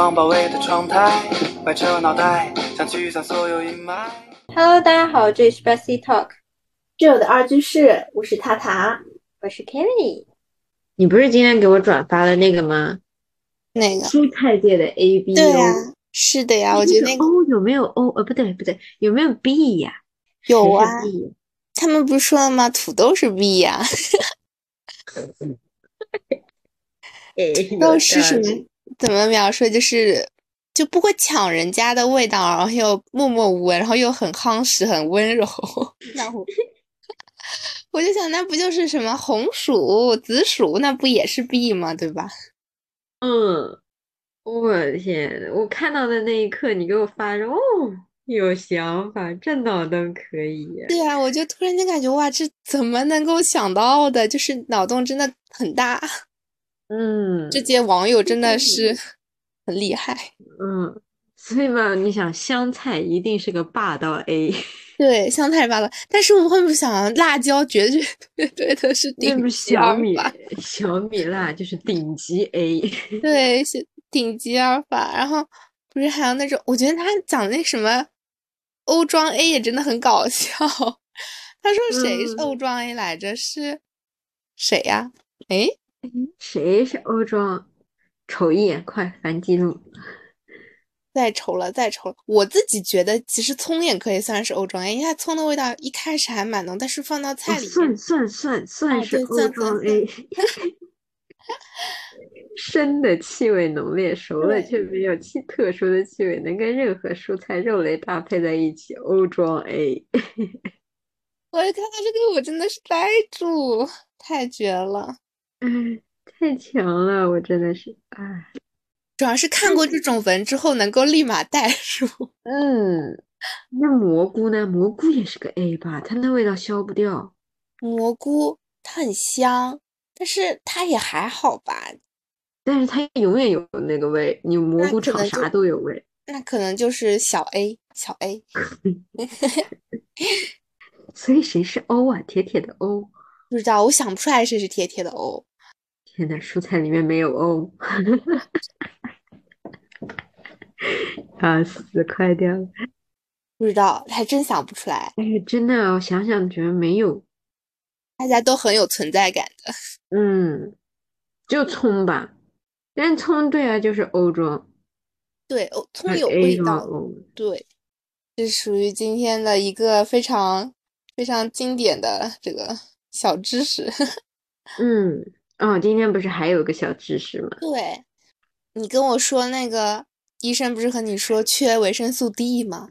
光包围的窗台，歪着脑袋想驱散所有阴霾。Hello，大家好，这里是 Bessie Talk，挚友的二居室，我是塔塔。我是 Kelly。你不是今天给我转发了那个吗？那个蔬菜界的 A B 对呀、是的呀，我觉得那个 O 有没有 O？呃，不对不对，有没有 B 呀？有啊他们不是说了吗？土豆是 B 呀、哎土豆是什么？怎么描述？就是就不会抢人家的味道，然后又默默无闻，然后又很夯实、很温柔。那我我就想，那不就是什么红薯、紫薯，那不也是 B 吗？对吧？嗯，我的天！我看到的那一刻，你给我发说，哦，有想法，这脑洞可以。对啊，我就突然间感觉，哇，这怎么能够想到的？就是脑洞真的很大，嗯这些网友真的是 很厉害。嗯，所以嘛，你想香菜一定是个霸道 A，对，香菜霸道，但是我会不会想，辣椒绝对绝对的是顶级小米法，小米辣就是顶级 A。对，是顶级阿尔法。然后不是还有那种，我觉得他讲那什么欧装 A 也真的很搞笑。他说谁是嗯欧装 A 来着？是谁呀？诶，谁是欧装？瞅一眼，快翻记录。再丑了，再丑了。我自己觉得，其实葱也可以算是欧装 A，因为它葱的味道一开始还蛮浓，但是放到菜里算算算算是欧装算算 A，生的气味浓烈，熟了却没有气特殊的气味，能跟任何蔬菜、肉类搭配在一起，欧装 A。我一看到这个，我真的是呆住，太绝了。哎，太强了，我真的是，哎，主要是看过这种文之后，能够立马代入。嗯，那蘑菇呢？蘑菇也是个 A 吧？它那味道消不掉。蘑菇它很香，但是它也还好吧。但是它永远有那个味，你蘑那菇炒啥都有味。那可能就是小 A，小 A。所以谁是 O 啊？铁铁的 O。不知道，我想不出来谁是铁铁的 O。天呐，蔬菜里面没有哦啊，死快掉了！不知道，还真想不出来。哎，真的，我想想觉得没有，大家都很有存在感的。嗯，就葱吧，但葱对啊，就是欧洲，对，哦，葱有味道。对，这属于今天的一个非常非常经典的这个小知识。嗯，哦，今天不是还有个小知识吗？对，你跟我说那个医生不是和你说缺维生素 D 吗？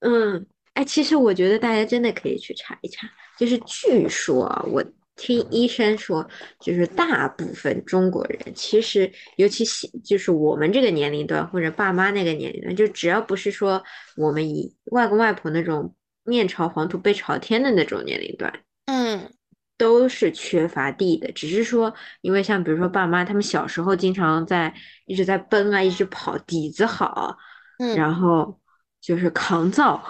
嗯，哎，其实我觉得大家真的可以去查一查，就是据说啊，我听医生说，就是大部分中国人其实，尤其是就是我们这个年龄段或者爸妈那个年龄段，就只要不是说我们以外公外婆那种面朝黄土背朝天的那种年龄段，嗯，都是缺乏地的，只是说，因为像比如说爸妈他们小时候经常在一直在奔啊，一直跑，底子好，嗯。然后就是抗造，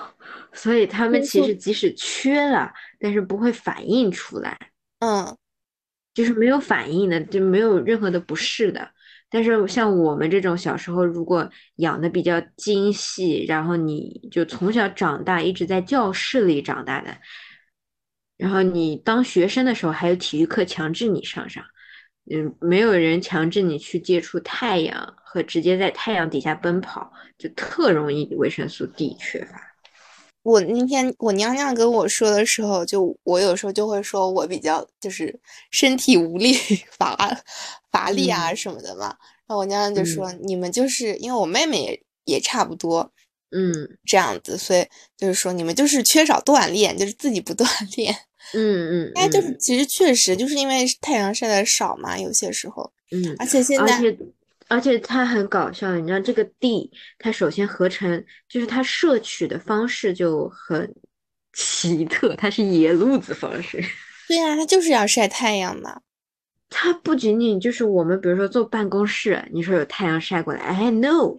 所以他们其实即使缺了，但是不会反映出来，嗯，就是没有反应的，就没有任何的不适的。但是像我们这种小时候，如果养的比较精细，然后你就从小长大，一直在教室里长大的，然后你当学生的时候，还有体育课强制你上上，嗯，没有人强制你去接触太阳和直接在太阳底下奔跑，就特容易维生素 D 缺乏。我那天我娘娘跟我说的时候，就我有时候就会说我比较就是身体无力乏乏力啊嗯什么的嘛。然后我娘娘就说、你们就是因为我妹妹也也差不多嗯这样子，所以就是说你们就是缺少锻炼，就是自己不锻炼。嗯嗯哎，就是嗯。其实确实就是因为太阳晒的少嘛，有些时候，嗯，而且现在而且而且它很搞笑，你知道这个 D，它首先合成就是它摄取的方式就很奇特，它是野路子方式。对呀、它就是要晒太阳嘛。它不仅仅就是我们，比如说坐办公室，你说有太阳晒过来，哎，no，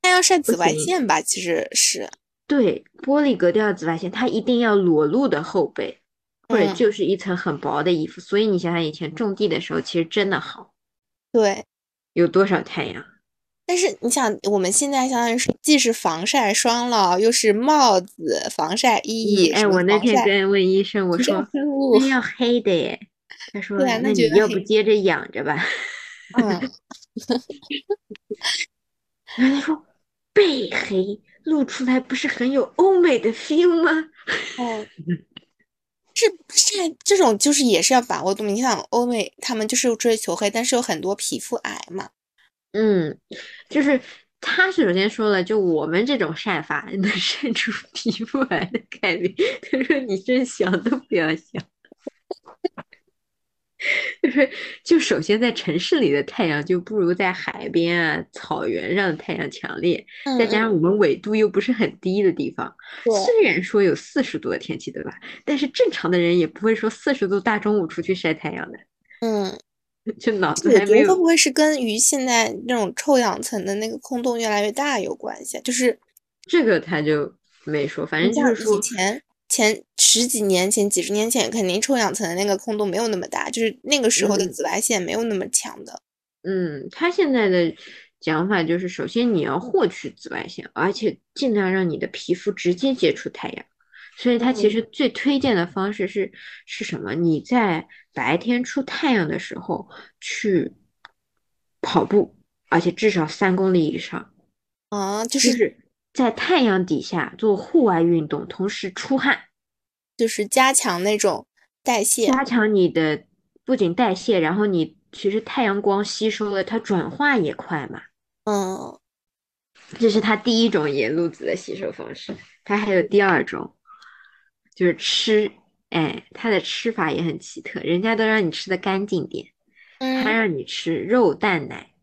它要晒紫外线吧，其实是，对，玻璃隔掉紫外线，它一定要裸露的后背，或者嗯就是一层很薄的衣服。所以你想想，以前种地的时候，其实真的好，对，有多少太阳？但是你想，我们现在相当于是既是防晒霜了，又是帽子、防晒衣。哎，我那天跟问医生，我说那要黑的耶，他说那你要不接着养着吧。嗯，然后他说背黑露出来不是很有欧美的 feel 吗？哦，是晒这种就是也是要把握度。你想欧美他们就是追求黑，但是有很多皮肤癌嘛。嗯，就是他首先说了，就我们这种晒法能晒出 皮肤癌的概率。他说你真想都不要想。就是就首先在城市里的太阳就不如在海边啊、草原上的太阳强烈，再加上我们纬度又不是很低的地方，虽然说有四十度的天气，对吧？但是正常的人也不会说四十度大中午出去晒太阳的。嗯。就脑子还没有，会不会是跟于现在那种臭氧层的那个空洞越来越大有关系？就是这个他就没说，反正就是说前前十几年前、几十年前，肯定臭氧层的那个空洞没有那么大，就是那个时候的紫外线没有那么强的。嗯，他现在的讲法就是，首先你要获取紫外线，而且尽量让你的皮肤直接接触太阳。所以他其实最推荐的方式是是什么？你在白天出太阳的时候去跑步，而且至少三公里以上啊，就是在太阳底下做户外运动，同时出汗，就是加强那种代谢，加强你的不仅代谢，然后你其实太阳光吸收了，它转化也快嘛。嗯，这是它第一种盐露子的吸收方式，它还有第二种。就是吃，哎，它的吃法也很奇特，人家都让你吃的干净点，他让你吃肉蛋奶，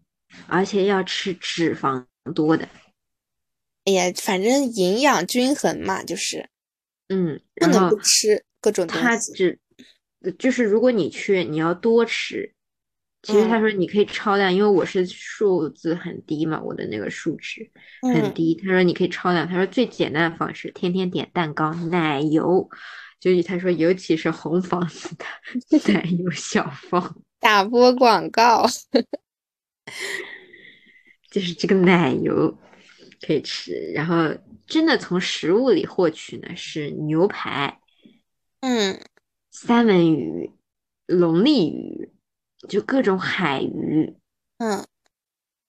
而且要吃脂肪多的。哎呀，反正营养均衡嘛，就是，嗯，不能不吃各种东西。他只就是如果你去，你要多吃。其实他说你可以超量，因为我是数字很低嘛，我的那个数值很低。他说你可以超量，他说最简单的方式，天天点蛋糕、奶油，就是他说尤其是红房子的 奶油小方，打波广告，就是这个奶油可以吃。然后真的从食物里获取呢，是牛排，嗯，三文鱼、龙利鱼。就各种海鱼，嗯，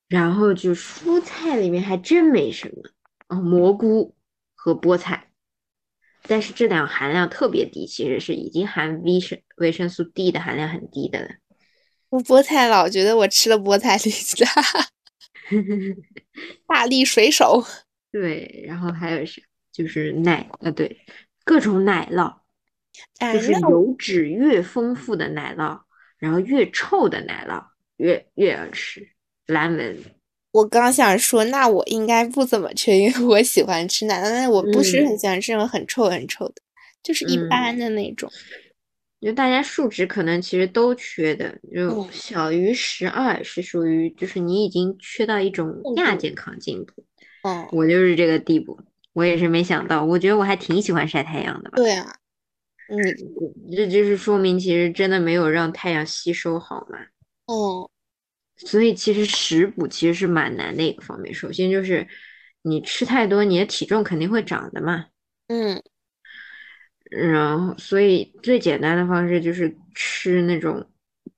然后就蔬菜里面还真没什么哦，蘑菇和菠菜，但是这两含量特别低，其实是已经含维生维生素 D 的含量很低的了。我菠菜老觉得我吃了菠菜 力大，大力水手。对，然后还有啥？就是奶啊，对，各种奶酪，就是油脂越丰富的奶酪。然后越臭的奶酪越越要吃，蓝纹。我刚想说，那我应该不怎么缺，因为我喜欢吃奶酪，但是我不是很喜欢吃那种很臭很臭的，就是一般的那种。就大家数值可能其实都缺的，就小于十二是属于就是你已经缺到一种亚健康进步。嗯，我就是这个地步，我也是没想到，我觉得我还挺喜欢晒太阳的吧。对啊。嗯，这就是说明其实真的没有让太阳吸收好嘛。哦，所以其实食补其实是蛮难的一个方面。首先就是你吃太多，你的体重肯定会长的嘛。嗯，然后所以最简单的方式就是吃那种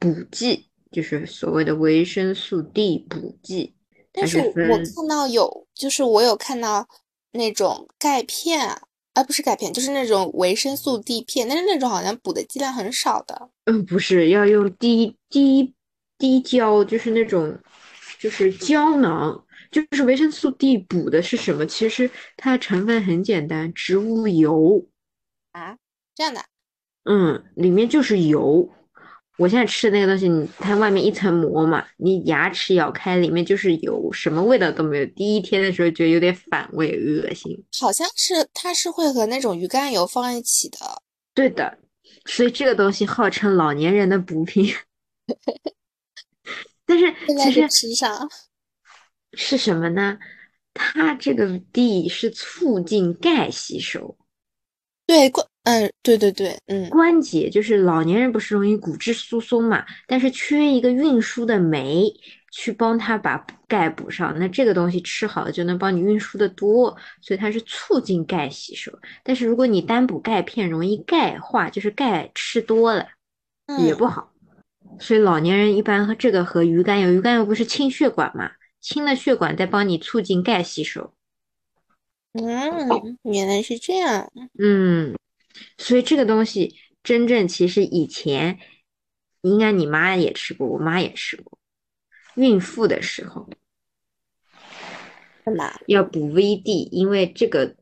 补剂，就是所谓的维生素 D 补剂。但是我看到有，就是我有看到那种钙片啊。而不是钙片，就是那种维生素 D 片，但是那种好像补的剂量很少的。嗯，不是要用滴滴滴胶，就是那种就是胶囊，就是维生素 D 补的是什么？其实它的成分很简单，植物油啊，这样的，嗯，里面就是油。我现在吃的那个东西，你它外面一层膜嘛，你牙齿咬开，里面就是油，什么味道都没有。第一天的时候觉得有点反胃，恶心。好像是它是会和那种鱼肝油放一起的。对的，所以这个东西号称老年人的补品。但是其实吃上 是什么呢？它这个 D 是促进钙吸收。对过。嗯，对对对，嗯，关节就是老年人不是容易骨质疏松嘛，但是缺一个运输的酶，去帮他把钙补上。那这个东西吃好了就能帮你运输的多，所以它是促进钙吸收。但是如果你单补钙片，容易钙化，就是钙吃多了也不好。所以老年人一般和这个和鱼肝油，鱼肝油不是清血管嘛？清了血管再帮你促进钙吸收。嗯，原来是这样。嗯，所以这个东西真正其实以前应该你妈也吃过，我妈也吃过。孕妇的时候干嘛要补 VD？因为这个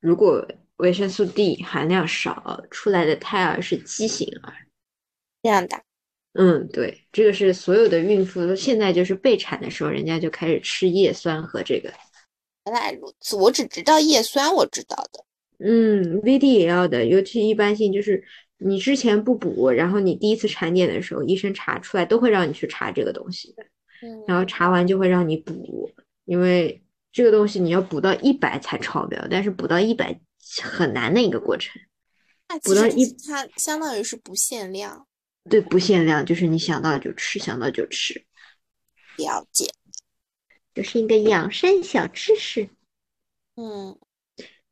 如果维生素 D 含量少，出来的胎儿是畸形儿。这样的？嗯，对，这个是所有的孕妇现在就是备产的时候，人家就开始吃叶酸和这个。原来如此，我只知道叶酸，我知道的。嗯，VD 也要的，尤其一般性就是你之前不补，然后你第一次产检的时候，医生查出来都会让你去查这个东西的。嗯，然后查完就会让你补，因为这个东西你要补到一百才超标，但是补到一百很难的一个过程。补到一，它相当于是不限量。对，不限量，就是你想到就吃，想到就吃。了解。这是一个养生小知识，嗯，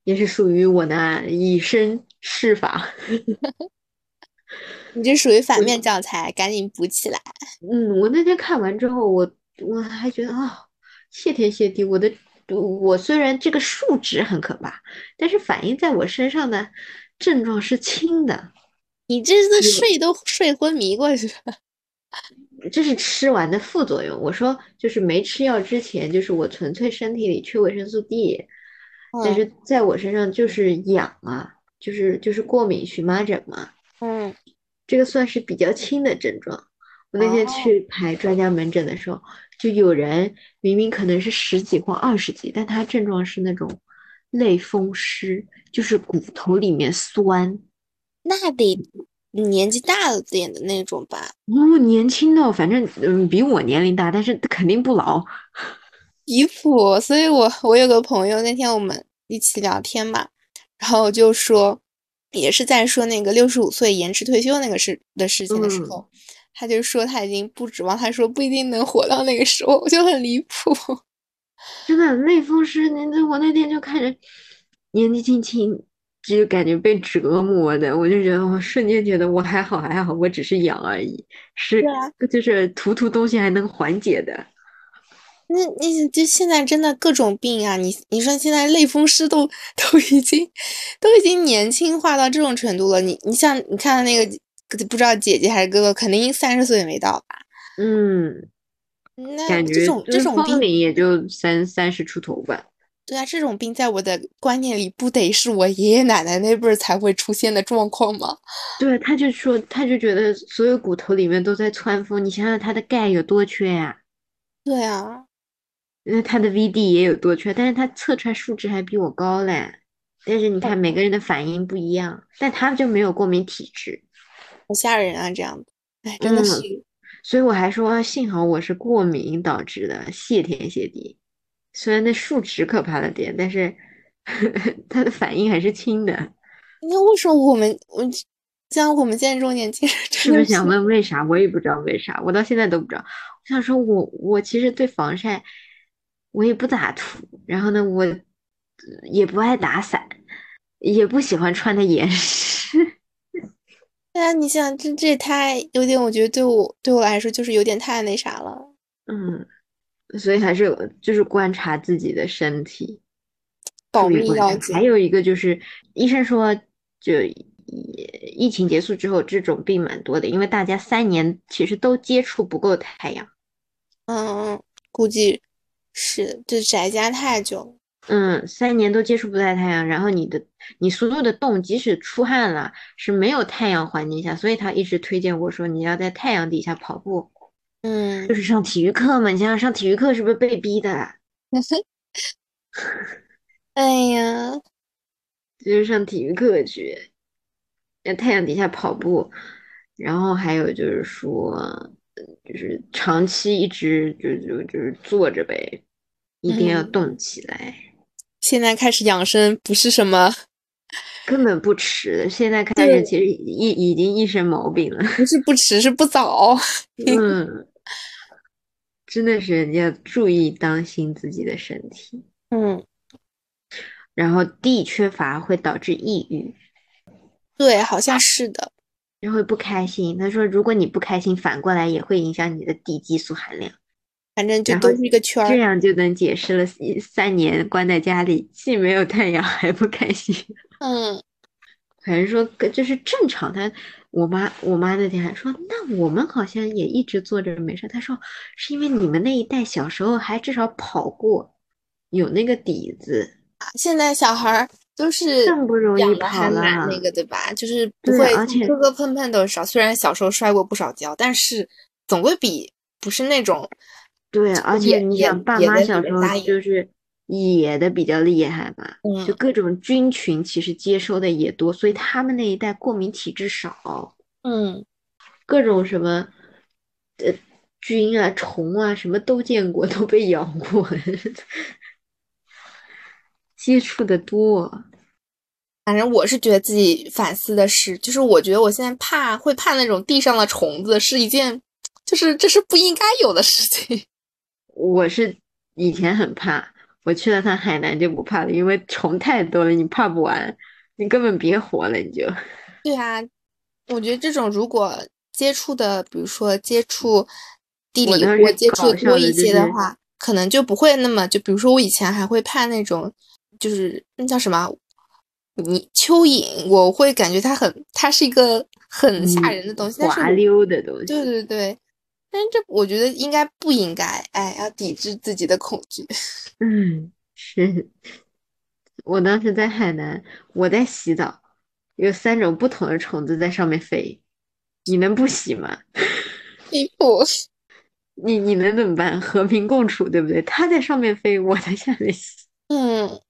也是属于我的以身试法。你这属于反面教材，赶紧补起来。嗯，我那天看完之后，我我还觉得啊，谢天谢地，我的我虽然这个数值很可怕，但是反映在我身上的症状是轻的。你这是睡都睡昏迷过去了。这是吃完的副作用。我说，就是没吃药之前，就是我纯粹身体里缺维生素 D，但是在我身上就是痒啊，就是就是过敏荨麻疹嘛。嗯，这个算是比较轻的症状。我那天去排专家门诊的时候，就有人明明可能是十几或二十几，但他症状是那种类风湿，就是骨头里面酸。那得。年纪大了点的那种吧，哦，年轻的，反正嗯比我年龄大，但是肯定不老，离谱。所以我我有个朋友，那天我们一起聊天嘛，然后就说，也是在说那个六十五岁延迟退休那个事的事情的时候，他就说他已经不指望，他说不一定能活到那个时候，我就很离谱。真的，类风湿，那那我那天就看着年纪轻轻。就感觉被折磨的，我就觉得我瞬间觉得我还好还好，我只是痒而已，是就是涂涂东西还能缓解的。那那就现在真的各种病啊，你你说现在类风湿都 都已经都已经年轻化到这种程度了，你你像你看那个不知道姐姐还是哥哥，肯定三十岁也没到吧？嗯，那感觉这种这种病也就三三十出头吧。对啊，这种病在我的观念里，不得是我爷爷奶奶那辈儿才会出现的状况吗？对，他就说，他就觉得所有骨头里面都在窜风。你想想他的钙有多缺呀？对啊，那他的 VD 也有多缺，但是他测出来数值还比我高嘞。但是你看每个人的反应不一样，但他就没有过敏体质，好吓人啊！这样子，哎，真的是。所以我还说，幸好我是过敏导致的，谢天谢地。虽然那数值可怕了点，但是 他的反应还是轻的。那为什么我们我像我们现在这种年轻人，是不是想问为啥？我也不知道为啥，我到现在都不知道。我想说，我我其实对防晒我也不咋涂，然后呢，我也不爱打伞，也不喜欢穿的严实。对啊，你想这这也太有点，我觉得对我对我来说就是有点太那啥了。嗯。所以还是就是观察自己的身体，保密要紧。还有一个就是医生说，就疫情结束之后，这种病蛮多的，因为大家三年其实都接触不够太阳。嗯嗯，估计是就宅家太久。嗯，三年都接触不到太阳，然后你的你所有的动，即使出汗了，是没有太阳环境下，所以他一直推荐我说你要在太阳底下跑步。嗯，就是上体育课嘛，你想想上体育课是不是被逼的？哎呀，就是上体育课去，在太阳底下跑步，然后还有就是说，就是长期一直就就就是坐着呗，一定要动起来。现在开始养生不是什么，根本不迟。现在开始其实一已经一身毛病了，不是不迟，是不早。嗯。真的是要注意当心自己的身体。嗯，然后 D 缺乏会导致抑郁，对，好像是的。就会不开心。他说，如果你不开心，反过来也会影响你的 D 激素含量。反正就都是一个圈儿。这样就能解释了三年关在家里，既没有太阳还不开心。嗯，反正说就是正常。他我妈我妈那天还说，那我们好像也一直坐着没事。她说是因为你们那一代小时候还至少跑过，有那个底子。现在小孩儿都是更不容易跑了，那个对吧？就是不会磕磕碰碰都少。虽然小时候摔过不少跤，但是总归比不是那种。对，而且你想，爸妈小时候就是野的比较厉害嘛，就各种菌群其实接收的也多，所以他们那一代过敏体质少。嗯，各种什么呃菌啊、虫啊，什么都见过，都被咬过，接触的多。反正我是觉得自己反思的是，就是我觉得我现在怕会怕那种地上的虫子，是一件就是这是不应该有的事情。我是以前很怕，我去了趟海南就不怕了，因为虫太多了，你怕不完，你根本别活了，你就。对啊，我觉得这种如果接触的，比如说接触地理或接触多一些的话，可能就不会那么就比如说我以前还会怕那种，就是那叫什么，你蚯蚓，我会感觉它很，它是一个很吓人的东西，滑溜的东西。对对对。但这我觉得应该不应该，哎，要抵制自己的恐惧。嗯，是我当时在海南，我在洗澡，有三种不同的虫子在上面飞，你能不洗吗？离谱！你你能怎么办？和平共处，对不对？它在上面飞，我在下面洗。嗯。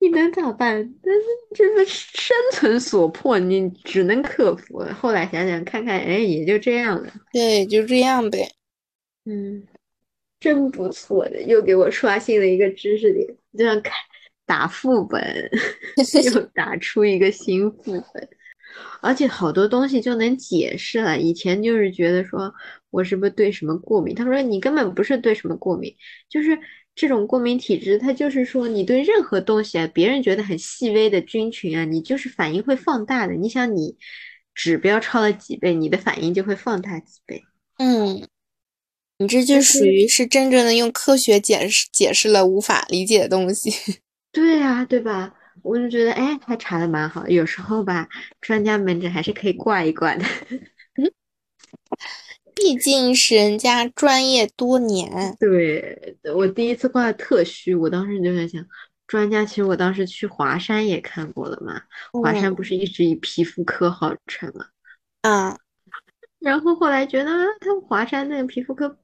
你能咋办？但是这个生存所迫，你只能克服。后来想想看看，哎，也就这样了。对，就这样呗。嗯，真不错的，又给我刷新了一个知识点，就像看打副本，又打出一个新副本，而且好多东西就能解释了。以前就是觉得说我是不是对什么过敏？他说你根本不是对什么过敏，就是。这种过敏体质，它就是说，你对任何东西啊，别人觉得很细微的菌群啊，你就是反应会放大的。你想，你指标超了几倍，你的反应就会放大几倍。嗯，你这就属于是真正的用科学解释解释了无法理解的东西。对啊，对吧？我就觉得，哎，他查的蛮好。有时候吧，专家门诊还是可以挂一挂的。毕竟是人家专业多年，对我第一次挂特虚，我当时就在想，专家其实我当时去华山也看过了嘛，华山不是一直以皮肤科号称嘛，啊，然后后来觉得他华山那个皮肤科，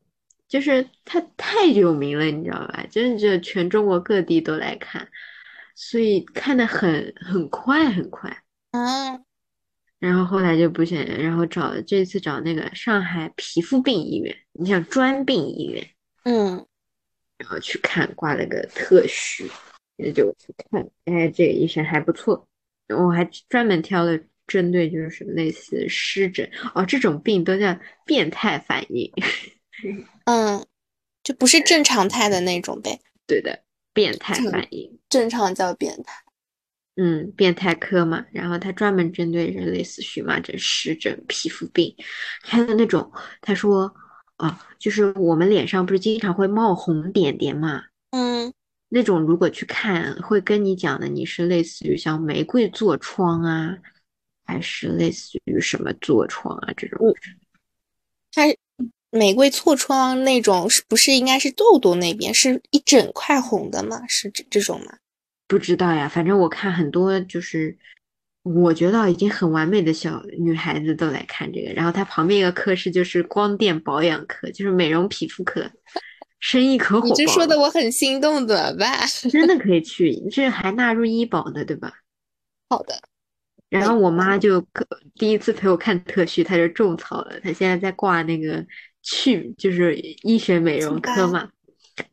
就是他太有名了，你知道吧？真的，全中国各地都来看，所以看的很很快很快，嗯。然后后来就不行，然后找这次找那个上海皮肤病医院，你想专病医院，嗯，然后去看挂了个特需，也就去看，哎，这个医生还不错，我还专门挑了针对就是什么类似湿疹哦这种病都叫变态反应，嗯，就不是正常态的那种呗，对的，变态反应，正常叫变态。嗯，变态科嘛，然后他专门针对人类似荨麻疹、湿疹、皮肤病，还有那种他说，啊，就是我们脸上不是经常会冒红点点嘛，嗯，那种如果去看，会跟你讲的，你是类似于像玫瑰痤疮啊，还是类似于什么痤疮啊这种？他玫瑰痤疮那种是不是应该是痘痘那边是一整块红的吗？是这这种吗？不知道呀，反正我看很多，就是我觉得已经很完美的小女孩子都来看这个。然后它旁边一个科室就是光电保养科，就是美容皮肤科，生意可火。你这说的我很心动，怎么办？真的可以去，这还纳入医保的，对吧？好的。然后我妈就第一次陪我看特需，她就种草了，她现在在挂那个祛，就是医学美容科嘛。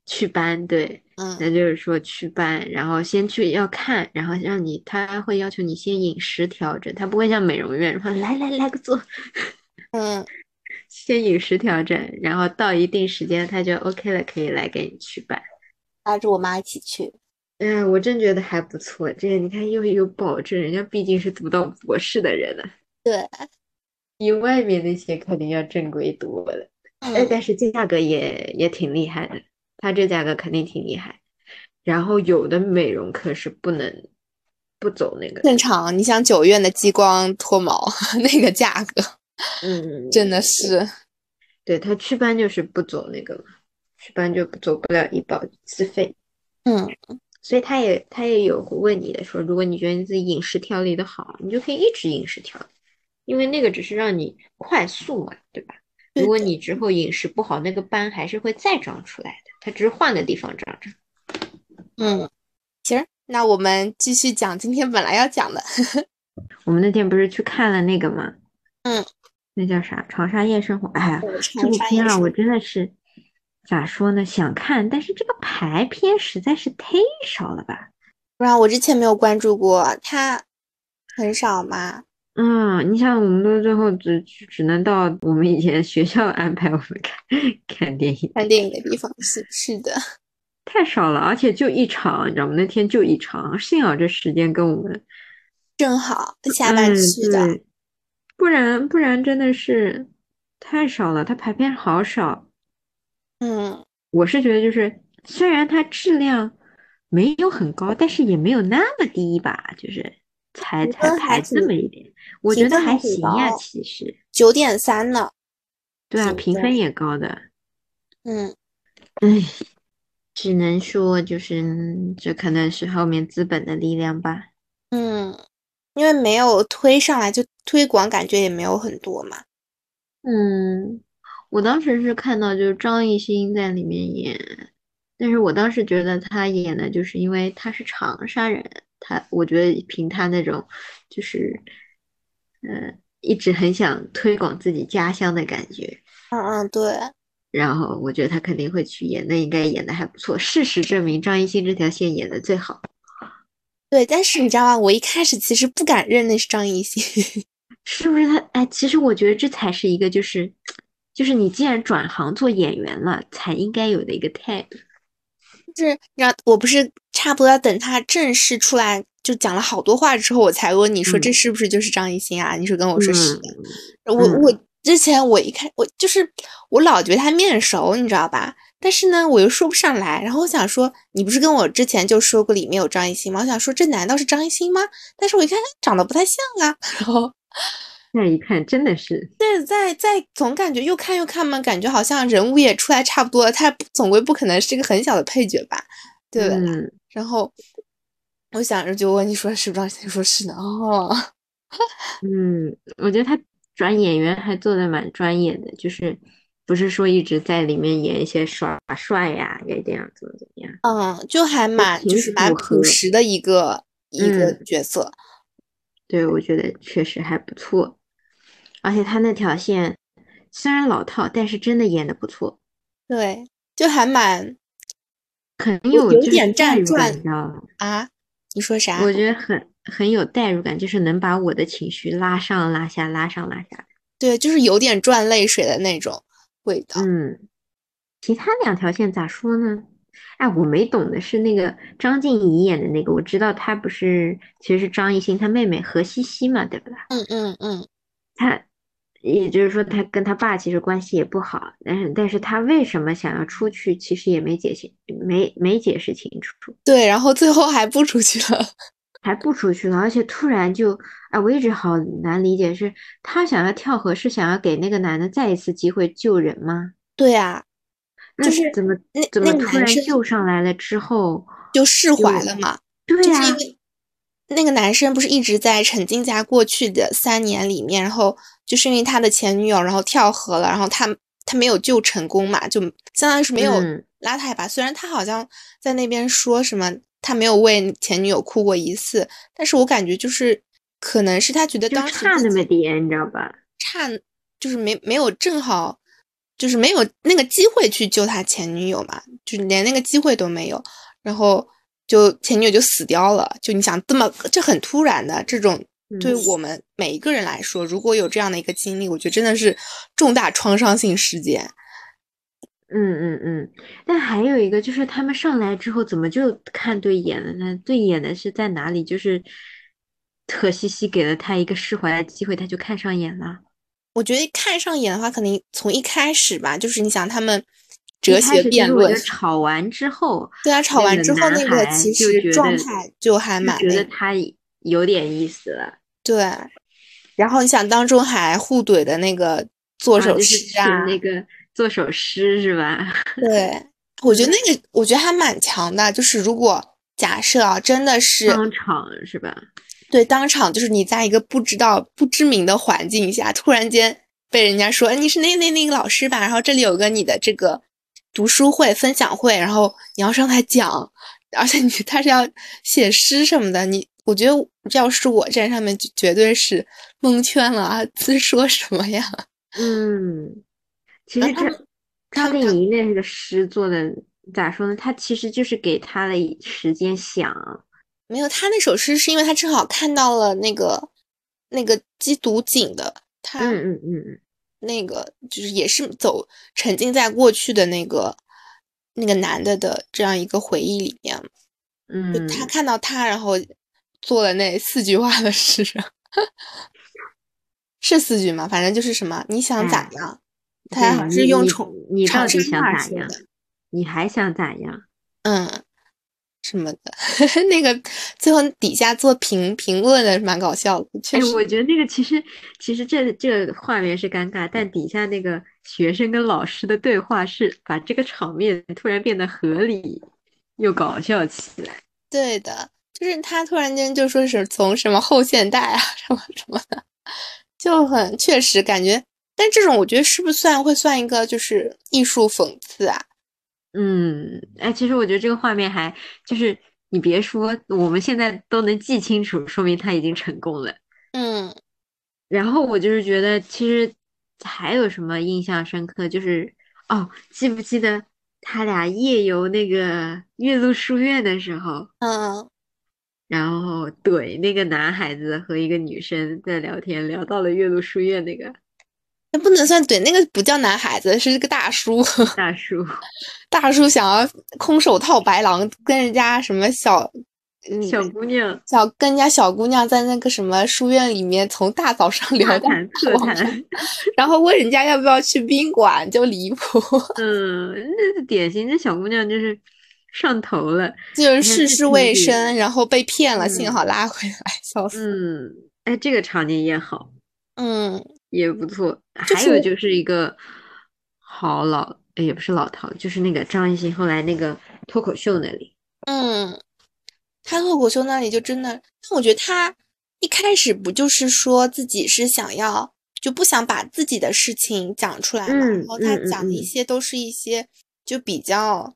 祛斑，对，嗯，那就是说祛斑，然后先去要看，然后让你，他会要求你先饮食调整，他不会像美容院说来来来个做，嗯，先饮食调整，然后到一定时间他就 OK 了，可以来给你祛斑。拉着我妈一起去。嗯，我真觉得还不错。这个你看又有保证，人家毕竟是读到博士的人了，对，比外面那些肯定要正规多了。哎，嗯，但是这价格也也挺厉害的，他这价格肯定挺厉害。然后有的美容课是不能不走那个，正常。你想九院的激光脱毛 那个价格，嗯，真的是，对他祛斑就是不走那个嘛，祛斑就走不了医保自费。嗯，所以他也他也有问你的说，如果你觉得你自己饮食调理的好，你就可以一直饮食调理，因为那个只是让你快速嘛，对吧？如果你之后饮食不好，那个斑还是会再长出来的，它只是换个地方长着。嗯，行，那我们继续讲今天本来要讲的。我们那天不是去看了那个吗？嗯，那叫啥？长沙夜生活。哎呀，这长部片啊，我真的是咋说呢？想看，但是这个排片实在是忒少了吧？不然我之前没有关注过，它很少嘛。嗯，你想，我们都最后只只能到我们以前学校安排我们看看电影，看电影的地方是是的，太少了，而且就一场，你知道吗？那天就一场，幸好这时间跟我们正好下班嗯去的。对，不然不然真的是太少了，它排片好少。嗯，我是觉得就是虽然它质量没有很高，但是也没有那么低吧，就是才评才排这么一点，我觉得还行呀，高其实。九点三呢。对啊，评分也高的。嗯，唉，只能说就是嗯这可能是后面资本的力量吧。嗯，因为没有推上来，就推广感觉也没有很多嘛。嗯，我当时是看到就是张艺兴在里面演，但是我当时觉得他演的就是因为他是长沙人，他我觉得凭他那种就是，呃，一直很想推广自己家乡的感觉，嗯嗯，对，然后我觉得他肯定会去演，那应该演的还不错。事实证明，张艺兴这条线演的最好。对，但是你知道吗？我一开始其实不敢认那是张艺兴。是不是他？哎，其实我觉得这才是一个，就是，就是你既然转行做演员了，才应该有的一个态度。就是让我不是差不多要等他正式出来，就讲了好多话之后，我才问你说嗯这是不是就是张艺兴啊？你说跟我说是的。嗯我我之前我一看我就是我老觉得他面熟，你知道吧？但是呢，我又说不上来。然后我想说，你不是跟我之前就说过里面有张艺兴吗？我想说这难道是张艺兴吗？但是我一看长得不太像啊。然后再一看，真的是，对，再再总感觉又看又看嘛，感觉好像人物也出来差不多了，他总归不可能是一个很小的配角吧？对然后我想着就问你说是不是你？说是的哦。嗯，我觉得他转演员还做的蛮专业的，就是不是说一直在里面演一些耍帅呀，也这样怎么怎么样。嗯，就还蛮就是蛮朴实的一个一个嗯角色。对，我觉得确实还不错，而且他那条线虽然老套，但是真的演的不错，对，就还蛮很有有点代入感，站转你知道吗？啊。你说啥？我觉得很很有代入感，就是能把我的情绪拉上拉下，拉上拉下。对，就是有点赚泪水的那种味道。嗯，其他两条线咋说呢？哎，我没懂的是那个张婧仪演的那个，我知道她不是其实是张艺兴他妹妹何西西嘛，对不对？嗯嗯嗯，她也就是说他跟他爸其实关系也不好，但是但是他为什么想要出去，其实也没解释，没没解释清楚。对，然后最后还不出去了。还不出去了，而且突然就，哎，我一直好难理解，是他想要跳河，是想要给那个男的再一次机会救人吗？对啊，那就是怎么那怎么突然救上来了之后，就释怀了嘛。对呀、就是因为那个男生不是一直在陈静家过去的三年里面，然后就是因为他的前女友，然后跳河了，然后他他没有救成功嘛，就相当于是没有嗯拉他一把。虽然他好像在那边说什么他没有为前女友哭过一次，但是我感觉就是可能是他觉得就当时差那么点，你知道吧？差就是没没有正好就是没有那个机会去救他前女友嘛，就是连那个机会都没有，然后就前女友就死掉了。就你想这么这很突然的这种对我们每一个人来说，如果有这样的一个经历，我觉得真的是重大创伤性事件。嗯嗯嗯，但还有一个就是他们上来之后怎么就看对眼了呢？对眼的是在哪里？就是可西西给了他一个释怀的机会，他就看上眼了。我觉得看上眼的话，可能从一开始吧，就是你想他们哲学辩论吵完之后，对啊，吵完之后那个其实状态就还蛮觉得他有点意思了。对，然后你想当中还互怼的那个做首诗啊，那个。做首诗是吧？对，我觉得那个，我觉得还蛮强的。就是如果假设啊，真的是当场是吧？对，当场就是你在一个不知道、不知名的环境下，突然间被人家说你是那那那个老师吧？然后这里有个你的这个读书会、分享会，然后你要上台讲，而且你他是要写诗什么的。你我觉得要是我站上面，绝对是蒙圈了啊！这说什么呀？嗯。其实这他给你那个诗做的咋说呢？他其实就是给他的时间想，没有他那首诗是因为他正好看到了那个那个缉毒警的他，嗯嗯嗯嗯，那个就是也是走沉浸在过去的那个那个男的的这样一个回忆里面，嗯，他看到他，然后做了那四句话的诗，是四句吗？反正就是什么你想咋样？他是用重你到底想咋样？你还想咋样？嗯，什么的，那个最后底下做评评论的蛮搞笑的。确实，我觉得那个其实其实这这个画面是尴尬，但底下那个学生跟老师的对话是把这个场面突然变得合理又搞笑起来。对的，就是他突然间就说是从什么后现代啊 什么什么的，就很确实感觉。但这种我觉得是不是算会算一个就是艺术讽刺啊？嗯，哎，其实我觉得这个画面还就是你别说，我们现在都能记清楚，说明他已经成功了。嗯，然后我就是觉得其实还有什么印象深刻，就是哦，记不记得他俩夜游那个岳麓书院的时候？嗯，然后怼那个男孩子和一个女生在聊天，聊到了岳麓书院那个。那不能算怼，那个不叫男孩子，是个大叔。大叔，大叔想要空手套白狼，跟人家什么小小姑娘，小跟人家小姑娘在那个什么书院里面，从大早上聊到特谈，然后问人家要不要去宾馆，就离谱。嗯，那是典型，这小姑娘就是上头了，就是事事未深，然后被骗了，幸好拉回来，笑死。嗯，哎，这个场景也好。嗯。也不错，还有就是一个好老，也不是老套，就是那个张艺兴后来那个脱口秀那里，嗯，他脱口秀那里就真的，但我觉得他一开始不就是说自己是想要就不想把自己的事情讲出来嘛，然后他讲的一些都是一些就比较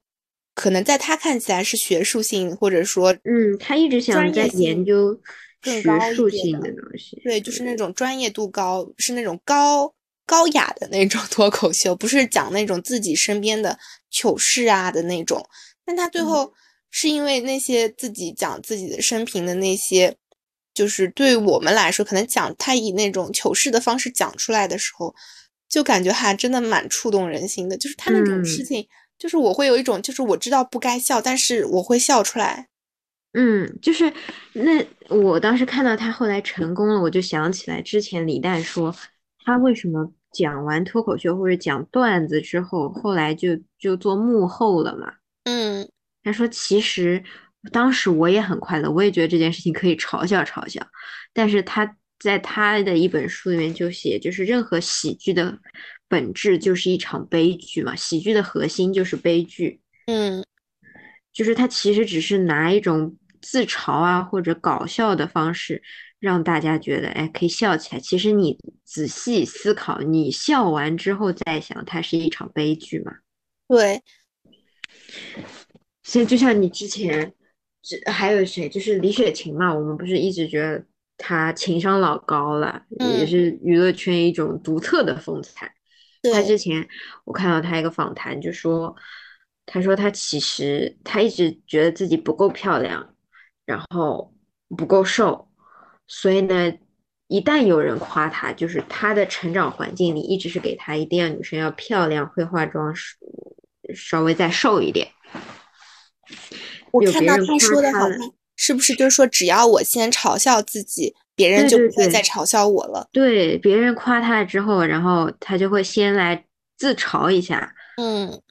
可能在他看起来是学术性，或者说嗯，他一直想在研究。更高一点的东西，对，就是那种专业度高，是那种高高雅的那种 脱口秀，不是讲那种自己身边的糗事啊的那种。但他最后是因为那些自己讲自己的生平的那些，就是对我们来说，可能讲他以那种糗事的方式讲出来的时候，就感觉还真的蛮触动人心的。就是他那种事情，就是我会有一种，就是我知道不该笑，但是我会笑出来。嗯，就是那我当时看到他后来成功了，我就想起来之前李诞说他为什么讲完脱口秀或者讲段子之后，后来就就做幕后了嘛。嗯，他说其实当时我也很快乐，我也觉得这件事情可以嘲笑嘲笑，但是他在他的一本书里面就写，就是任何喜剧的本质就是一场悲剧嘛，喜剧的核心就是悲剧。嗯，就是他其实只是拿一种。自嘲啊，或者搞笑的方式，让大家觉得哎可以笑起来。其实你仔细思考，你笑完之后再想，它是一场悲剧嘛？对。所以就像你之前，这还有谁？就是李雪琴嘛，我们不是一直觉得她情商老高了，也是娱乐圈一种独特的风采。她之前我看到她一个访谈，就说，她说她其实她一直觉得自己不够漂亮。然后不够瘦，所以呢，一旦有人夸他，就是他的成长环境里一直是给他一定要女生要漂亮、会化妆、稍微再瘦一点。我看到他说的好像是不是就是说，只要我先嘲笑自己，别人就不会再嘲笑我了。对，别人夸他之后，然后他就会先来自嘲一下，嗯，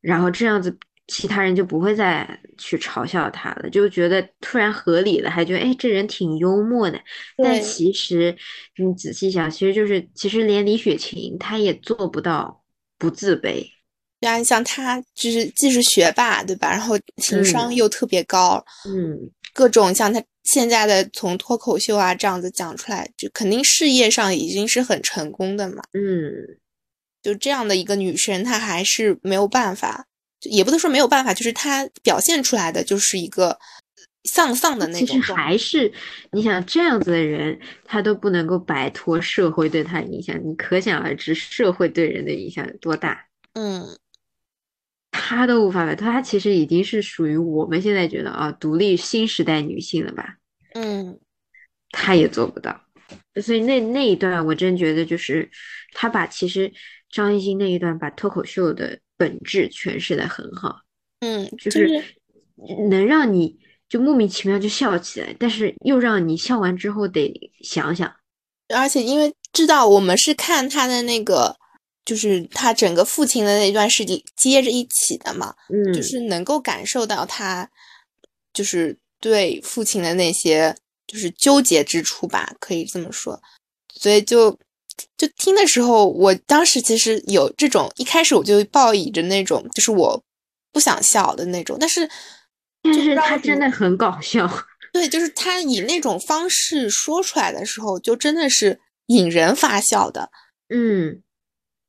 然后这样子。其他人就不会再去嘲笑他了，就觉得突然合理了，还觉得哎，这人挺幽默的。但其实你仔细想，其实就是其实连李雪琴她也做不到不自卑。对啊，像她就是既是学霸，对吧？然后情商又特别高，嗯，各种像她现在的从脱口秀啊这样子讲出来，就肯定事业上已经是很成功的嘛。嗯，就这样的一个女生，她还是没有办法。也不能说没有办法，就是他表现出来的就是一个丧丧的那种。其实还是你想这样子的人，他都不能够摆脱社会对他影响，你可想而知社会对人的影响有多大。嗯，他都无法摆脱，他其实已经是属于我们现在觉得啊，独立新时代女性了吧？嗯，他也做不到。所以那那一段，我真觉得就是他把其实张艺兴那一段把脱口秀的。本质诠释的很好，嗯，就是能让你就莫名其妙就笑起来，但是又让你笑完之后得想想，而且因为知道我们是看他的那个，就是他整个父亲的那段是接着一起的嘛，嗯，就是能够感受到他就是对父亲的那些就是纠结之处吧，可以这么说，所以就。就听的时候，我当时其实有这种，一开始我就抱以着那种，就是我不想笑的那种，但是，但是他真的很搞笑，对，就是他以那种方式说出来的时候，就真的是引人发笑的，嗯，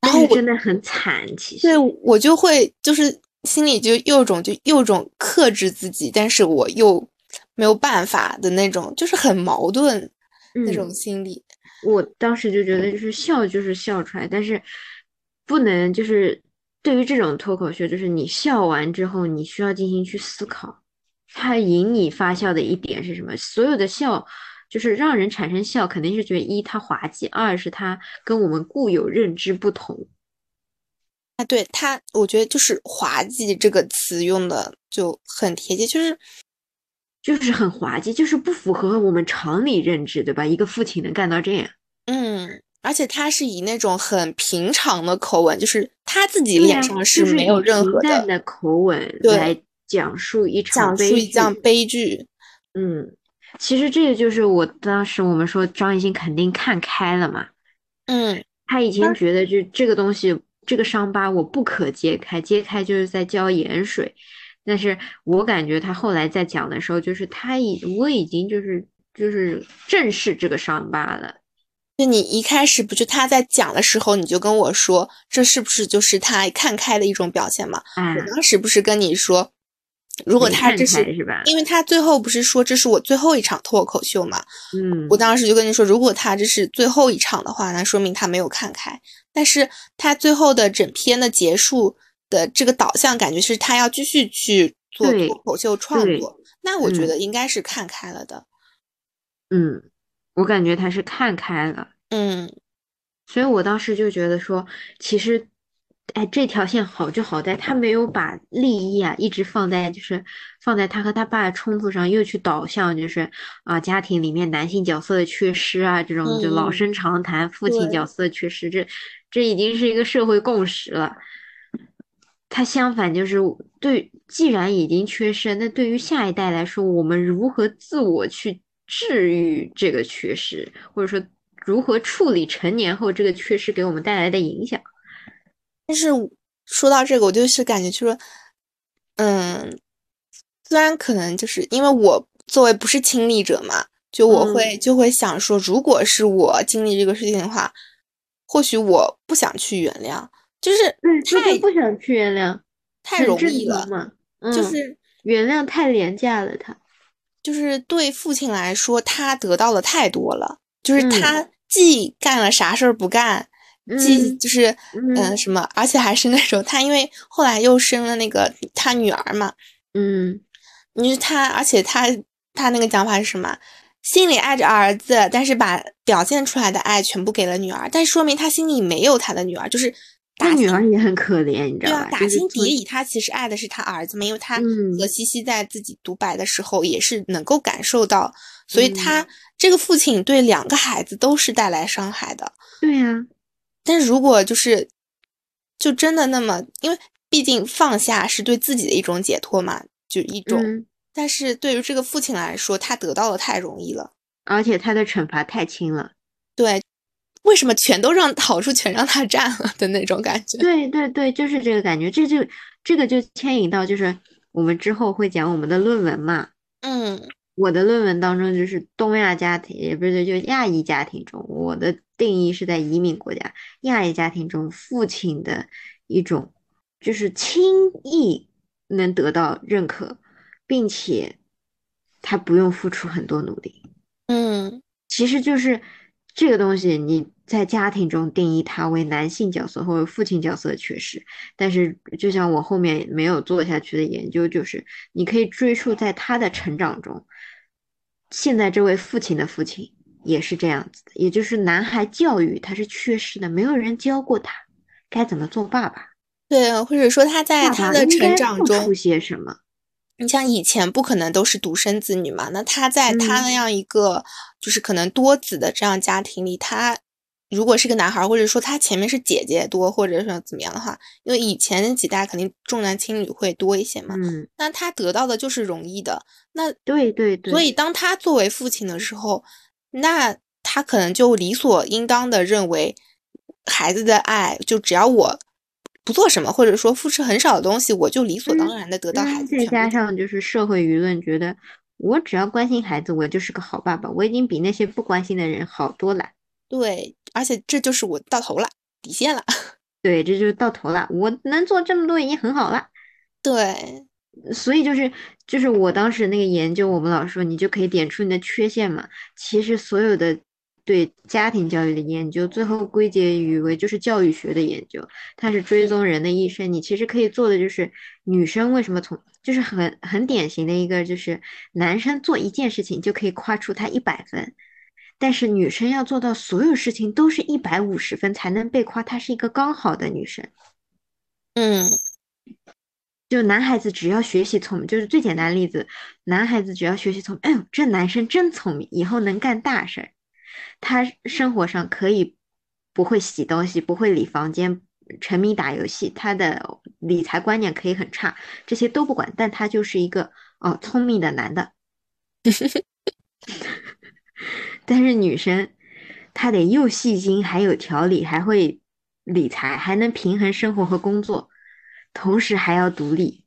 然后真的很惨，其实，对我就会就是心里就有种就有种克制自己，但是我又没有办法的那种，就是很矛盾那种心理。我当时就觉得，就是笑就是笑出来，但是不能就是对于这种脱口秀，就是你笑完之后，你需要进行去思考，它引你发笑的一点是什么？所有的笑就是让人产生笑，肯定是觉得一它滑稽，二是它跟我们固有认知不同。啊，对它，我觉得就是滑稽这个词用的就很贴切，就是。就是很滑稽，就是不符合我们常理认知，对吧？一个父亲能干到这样，嗯，而且他是以那种很平常的口吻，就是他自己脸上是没有任何的口吻来讲述一场讲述一场悲剧。嗯，其实这个就是我当时我们说张艺兴肯定看开了嘛，嗯，他以前觉得就这个东西，这个伤疤我不可揭开，揭开就是在浇盐水。但是我感觉他后来在讲的时候，就是他已我已经就是就是正视这个伤疤了。就你一开始不就他在讲的时候，你就跟我说，这是不是就是他看开的一种表现嘛？我当时不是跟你说，如果他这是是吧？因为他最后不是说这是我最后一场脱口秀嘛？嗯，我当时就跟你说，如果他这是最后一场的话，那说明他没有看开。但是他最后的整篇的结束。的这个导向感觉是他要继续去做脱口秀创作，那我觉得应该是看开了的。嗯，我感觉他是看开了。嗯，所以我当时就觉得说，其实，哎，这条线好就好在他没有把利益啊一直放在就是放在他和他爸的冲突上，又去导向就是啊家庭里面男性角色的缺失啊这种就老生常谈，父亲角色缺失，这这已经是一个社会共识了。他相反就是对，既然已经缺失，那对于下一代来说，我们如何自我去治愈这个缺失，或者说如何处理成年后这个缺失给我们带来的影响？但是说到这个，我就是感觉，就说，嗯，虽然可能就是因为我作为不是亲历者嘛，就我会就会想说，如果是我经历这个事情的话，或许我不想去原谅。就是太不想去原谅，太容易了嘛。就是原谅太廉价了，他就是对父亲来说，他得到的太多了。就是他既干了啥事儿不干，既就是嗯什么，而且还是那种他因为后来又生了那个他女儿嘛，嗯，你是他，而且他他那个讲法是什么？心里爱着儿子，但是把表现出来的爱全部给了女儿，但说明他心里没有他的女儿，就是他女儿也很可怜，你知道吧？打心底里，他其实爱的是他儿子，嘛，因为他和西西在自己独白的时候也是能够感受到，所以他这个父亲对两个孩子都是带来伤害的。对呀，但是如果就是就真的那么，因为毕竟放下是对自己的一种解脱嘛，就一种。但是对于这个父亲来说，他得到的太容易了，而且他的惩罚太轻了。对，为什么全都让好处全让他占了的那种感觉？对对对，就是这个感觉。这就这个就牵引到，就是我们之后会讲我们的论文嘛。嗯，我的论文当中就是东亚家庭，也不是就亚裔家庭中，我的定义是在移民国家亚裔家庭中，父亲的一种就是轻易能得到认可。并且他不用付出很多努力，嗯，其实就是这个东西，你在家庭中定义他为男性角色或者父亲角色的缺失。但是，就像我后面没有做下去的研究，就是你可以追溯在他的成长中，现在这位父亲的父亲也是这样子的，也就是男孩教育他是缺失的，没有人教过他该怎么做爸爸，对，或者说他在他的成长中些什么。你像以前不可能都是独生子女嘛？那他在他那样一个就是可能多子的这样家庭里，他如果是个男孩，或者说他前面是姐姐多，或者说怎么样的话，因为以前那几代肯定重男轻女会多一些嘛。嗯，那他得到的就是容易的。那对对对。所以当他作为父亲的时候，那他可能就理所应当的认为孩子的爱就只要我。不做什么，或者说付出很少的东西，我就理所当然的得到孩子。再加上就是社会舆论觉得，我只要关心孩子，我就是个好爸爸。我已经比那些不关心的人好多了。对，而且这就是我到头了，底线了。对，这就是到头了。我能做这么多已经很好了。对，所以就是就是我当时那个研究，我们老师说你就可以点出你的缺陷嘛。其实所有的。对家庭教育的研究，最后归结于为就是教育学的研究，它是追踪人的一生。你其实可以做的就是，女生为什么从就是很很典型的一个就是，男生做一件事情就可以夸出他一百分，但是女生要做到所有事情都是一百五十分才能被夸她是一个刚好的女生。嗯，就男孩子只要学习聪明，就是最简单的例子，男孩子只要学习聪明，哎呦，这男生真聪明，以后能干大事儿。他生活上可以不会洗东西，不会理房间，沉迷打游戏，他的理财观念可以很差，这些都不管，但他就是一个哦聪明的男的。但是女生，她得又细心，还有条理，还会理财，还能平衡生活和工作，同时还要独立，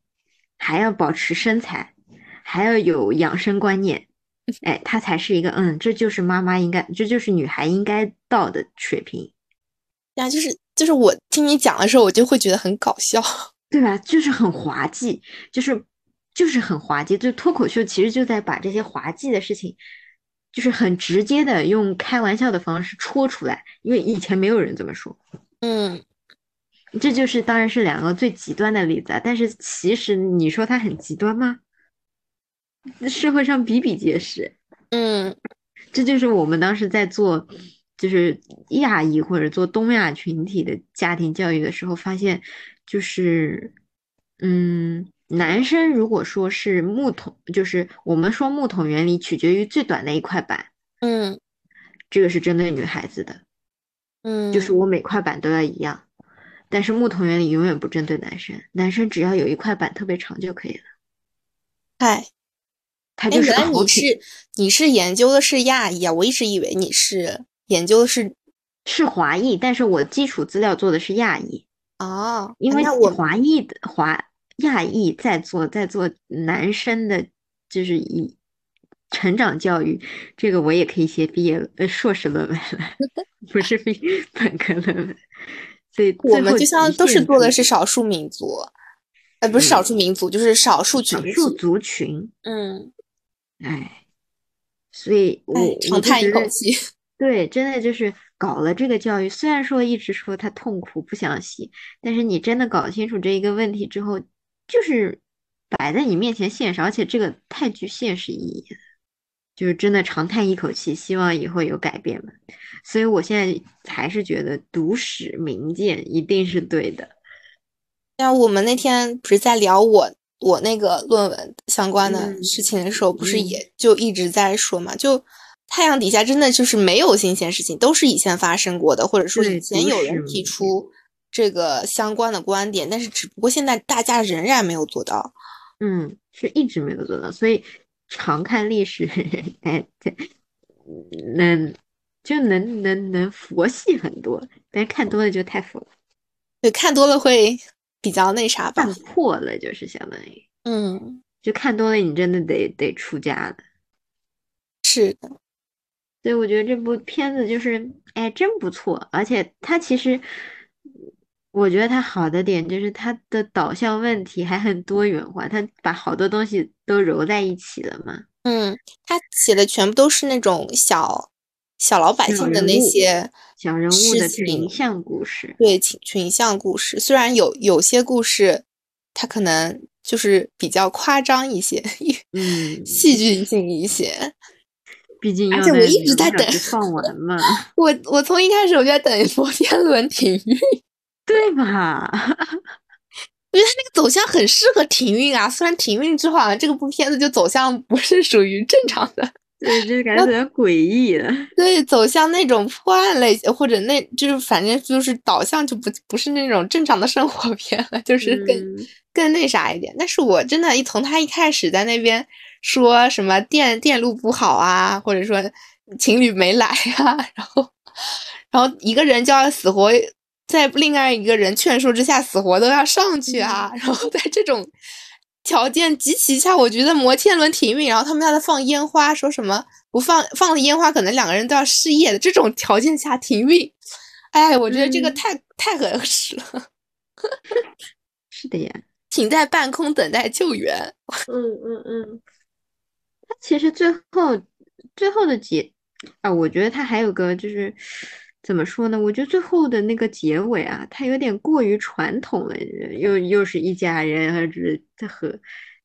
还要保持身材，还要有养生观念。哎，她才是一个，嗯，这就是妈妈应该，这就是女孩应该到的水平。呀，就是就是我听你讲的时候，我就会觉得很搞笑，对吧？就是很滑稽，就是就是很滑稽。就脱口秀其实就在把这些滑稽的事情，就是很直接的用开玩笑的方式戳出来，因为以前没有人这么说。嗯，这就是当然是两个最极端的例子，但是其实你说它很极端吗？社会上比比皆是，嗯，这就是我们当时在做，就是亚裔或者做东亚群体的家庭教育的时候，发现就是，嗯，男生如果说是木桶，就是我们说木桶原理取决于最短的一块板，嗯，这个是针对女孩子的，嗯，就是我每块板都要一样，但是木桶原理永远不针对男生，男生只要有一块板特别长就可以了，嗨。他就是你是你是研究的是亚裔啊？我一直以为你是研究的是是华裔，但是我基础资料做的是亚裔哦，因为我华裔的华亚裔在做在做男生的，就是以成长教育，这个我也可以写毕业呃硕士论文了，不是毕本科论文，所以我们就像都是做的是少数民族，呃，不是少数民族，就是少数群少数族群，嗯。哎，所以我长叹一口气。对，真的就是搞了这个教育，虽然说一直说他痛苦不想洗，但是你真的搞清楚这一个问题之后，就是摆在你面前现实，而且这个太具现实意义了。就是真的长叹一口气，希望以后有改变吧。所以我现在还是觉得读史明鉴一定是对的。像我们那天不是在聊我我那个论文相关的事情的时候，不是也就一直在说嘛？就太阳底下真的就是没有新鲜事情，都是以前发生过的，或者说以前有人提出这个相关的观点，但是只不过现在大家仍然没有做到。嗯，是一直没有做到，所以常看历史，哎，能就能能能佛系很多，但看多了就太佛了。对，看多了会。比较那啥吧，看破了就是相当于，嗯，就看多了，你真的得得出家了。是的，所以我觉得这部片子就是，哎，真不错。而且它其实，我觉得它好的点就是它的导向问题还很多元化，它把好多东西都揉在一起了嘛。嗯，它写的全部都是那种小。小老百姓的那些小人物的群像故事，对群群像故事，虽然有有些故事，它可能就是比较夸张一些，嗯，戏剧性一些。毕竟，而且我一直在等放完 嘛。我我从一开始我就在等摩天轮停运，对吧？我觉得它那个走向很适合停运啊。虽然停运之后，这个部片子就走向不是属于正常的。对，就感觉有点诡异了。对，走向那种破案类型，或者那就是反正就是导向就不不是那种正常的生活片了，就是更更那啥一点。但是我真的，一从他一开始在那边说什么电电路不好啊，或者说情侣没来啊，然后然后一个人就要死活在另外一个人劝说之下死活都要上去啊，然后在这种。条件极其差，我觉得摩天轮停运，然后他们在那放烟花，说什么不放放了烟花，可能两个人都要失业的。这种条件下停运，哎，我觉得这个太太合适了。是的呀，停在半空等待救援。嗯嗯嗯，他其实最后最后的结啊，我觉得他还有个就是。怎么说呢？我觉得最后的那个结尾啊，它有点过于传统了，又又是一家人，还是和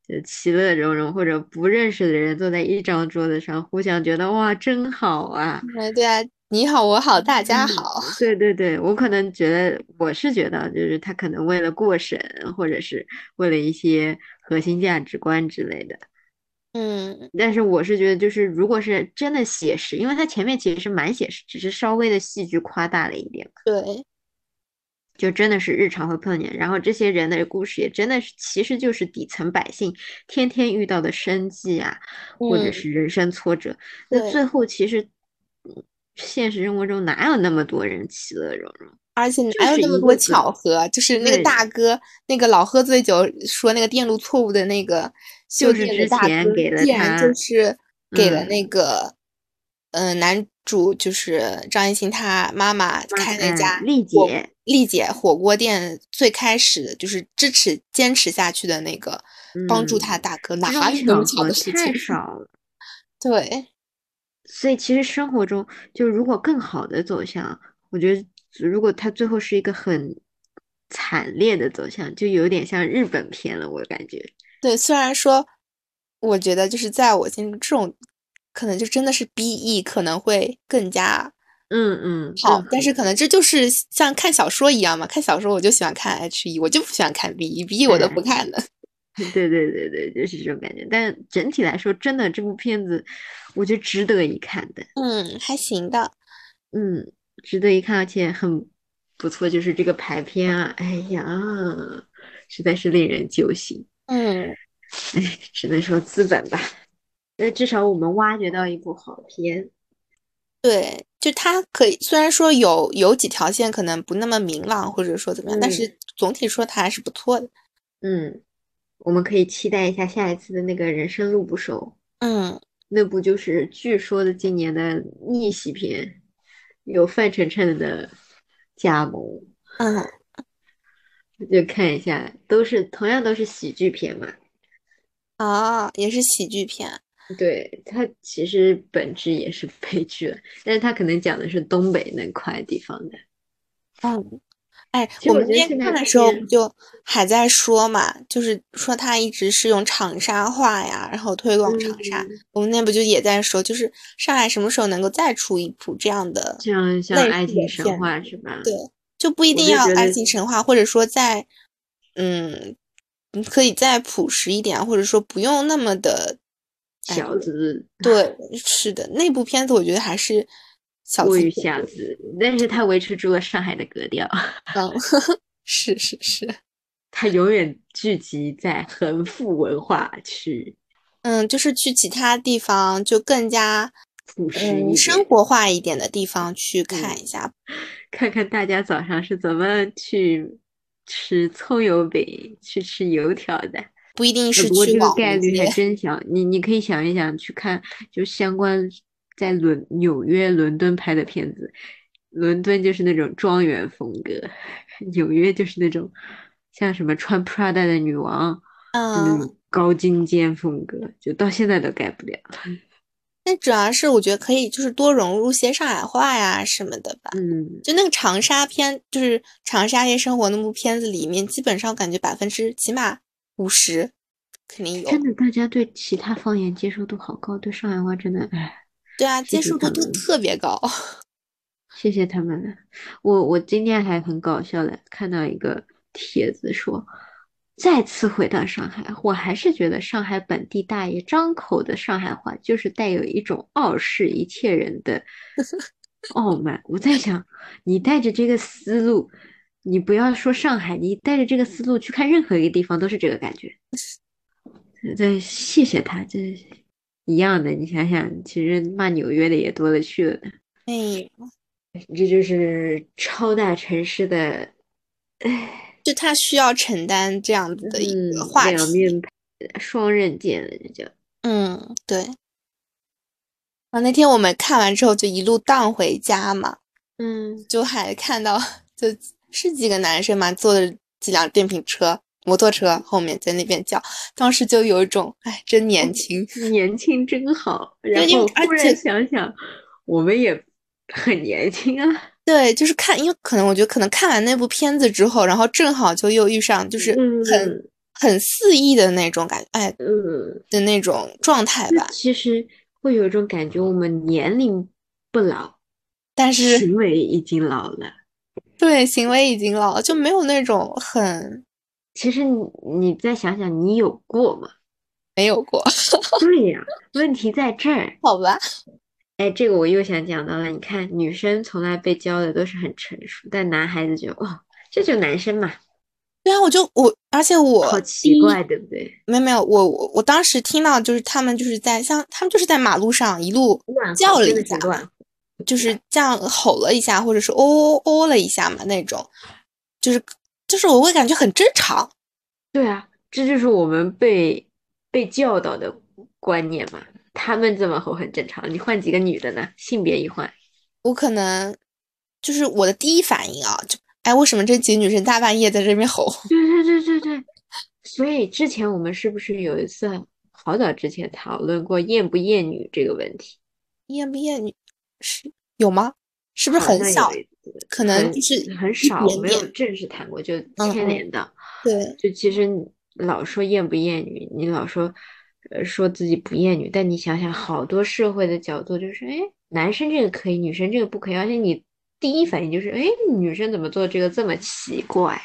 呃其乐融融，或者不认识的人坐在一张桌子上，互相觉得哇，真好啊！哎，对啊，你好，我好，大家好。对对对，我可能觉得，我是觉得，就是他可能为了过审，或者是为了一些核心价值观之类的。嗯，但是我是觉得，就是如果是真的写实，因为它前面其实是蛮写实，只是稍微的戏剧夸大了一点嘛。对，就真的是日常会碰见，然后这些人的故事也真的是，其实就是底层百姓天天遇到的生计啊，或者是人生挫折。那最后其实，现实生活中哪有那么多人其乐融融？而且哪有那么多巧合？就是那个大哥，那个老喝醉酒说那个电路错误的那个。就是之前给了他，就是给了那个，嗯，男主就是张艺兴他妈妈开那家丽姐丽姐火锅店，最开始就是支持坚持下去的那个，帮助他大哥，哪有那么巧的事情？太少了。对，所以其实生活中，就如果更好的走向，我觉得如果他最后是一个很惨烈的走向，就有点像日本片了，我感觉。对，虽然说，我觉得就是在我心中，这种可能就真的是 B E 可能会更加，嗯嗯好，但是可能这就是像看小说一样嘛，看小说我就喜欢看 H E，我就不喜欢看 B E，B E 我都不看的。对对对对，就是这种感觉。但整体来说，真的这部片子，我觉得值得一看的。嗯，还行的。嗯，值得一看，而且很不错。就是这个排片啊，哎呀，实在是令人揪心。嗯，哎，只能说资本吧。那至少我们挖掘到一部好片。对，就它可以，虽然说有有几条线可能不那么明朗，或者说怎么样，但是总体说它还是不错的。嗯，我们可以期待一下下一次的那个人生路不熟。嗯，那部就是据说的今年的逆袭片，有范丞丞的加盟。嗯。就看一下，都是同样都是喜剧片嘛。啊，也是喜剧片。对，它其实本质也是悲剧，但是它可能讲的是东北那块地方的。嗯，哎，我们今天我觉得现在看的时候就还在说嘛，就是说他一直是用长沙话呀，然后推广长沙。嗯我们那不就也在说，就是上海什么时候能够再出一部这样的，像像爱情神话是吧？对就不一定要爱情神话，或者说在，嗯，你可以再朴实一点，或者说不用那么的，哎小资对，是的，那部片子我觉得还是小过于资片小资，但是它维持住了上海的格调，嗯，是是是。它永远聚集在恒富文化区，嗯，就是去其他地方就更加朴实嗯，生活化一点的地方去看一下。看看大家早上是怎么去吃葱油饼、去吃油条的。不一定是呃不过这个概率还。真小，你你可以想一想，去看就相关在伦纽约、伦敦拍的片子，伦敦就是那种庄园风格，纽约就是那种像什么穿 Prada 的女王，嗯，种高精尖风格，就到现在都改不了。那主要是我觉得可以就是多融入些上海话呀什么的吧。嗯，就那个长沙片，就是长沙夜生活那部片子里面，基本上感觉百分之起码五十肯定有。真的，大家对其他方言接受度好高，对上海话真的，哎。对啊，接受度都特别高。谢谢他们了。我我今天还很搞笑的看到一个帖子说，再次回到上海，我还是觉得上海本地大爷张口的上海话就是带有一种傲视一切人的 傲慢。我在想，你带着这个思路，你不要说上海，你带着这个思路去看任何一个地方都是这个感觉。这，谢谢他，这一样的。你想想，其实骂纽约的也多了去了呢。哎，这就是超大城市的，唉，就他需要承担这样子的一嗯个，话题。两面双刃剑了，这叫。嗯，对。啊，那天我们看完之后就一路荡回家嘛，嗯，就还看到就是几个男生嘛，坐着几辆电瓶车、摩托车后面在那边叫，当时就有一种哎，真年轻。年轻真好。然后忽然而且想想，我们也很年轻啊。对，就是看，因为可能我觉得可能看完那部片子之后，然后正好就又遇上就是嗯很、很肆意的那种感觉，哎嗯，的那种状态吧。其实会有一种感觉，我们年龄不老，但是行为已经老了。对行为已经老了，就没有那种很其实你你再想想，你有过吗？没有过，对呀，问题在这儿。好吧？哎，这个我又想讲到了。你看，女生从来被教的都是很成熟，但男孩子就哦，这就男生嘛，对啊，我就我，而且我好奇怪，对不对？没有没有，我我我当时听到就是他们就是在像他们就是在马路上一路叫了一下，是乱就是这样吼了一下，或者是哦哦哦了一下嘛那种，就是就是我会感觉很正常。对啊，这就是我们被被教导的观念嘛。他们这么吼很正常，你换几个女的呢？性别一换，我可能就是我的第一反应啊，就哎为什么这几个女生大半夜在这边吼？对对对对对。所以之前我们是不是有一次好早之前讨论过厌不厌女这个问题？厌不厌女是有吗？是不是很小？可能就是一很少，没有正式谈过，就牵连到。对，就其实你老说厌不厌女，你老说呃说自己不厌女，但你想想，好多社会的角度就是，哎，男生这个可以，女生这个不可以，而且你第一反应就是，哎，女生怎么做这个这么奇怪？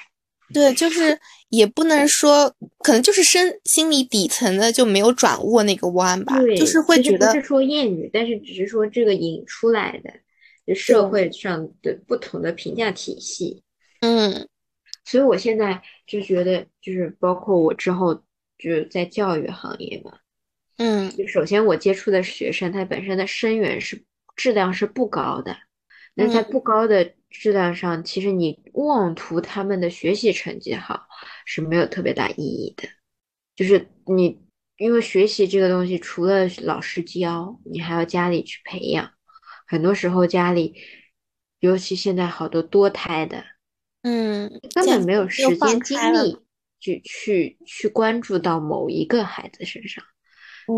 对，就是也不能说，可能就是身心理底层的就没有转过那个弯吧，对，就是会觉得不是说厌女，但是只是说这个引出来的就社会上的不同的评价体系。嗯。所以我现在就觉得，就是包括我之后就是在教育行业嘛，嗯就首先我接触的学生，他本身的生源是质量是不高的，那在嗯不高的质量上，其实你妄图他们的学习成绩好是没有特别大意义的。就是你因为学习这个东西，除了老师教，你还要家里去培养。很多时候家里，尤其现在好多多胎的，嗯，根本没有时间精力去去去关注到某一个孩子身上。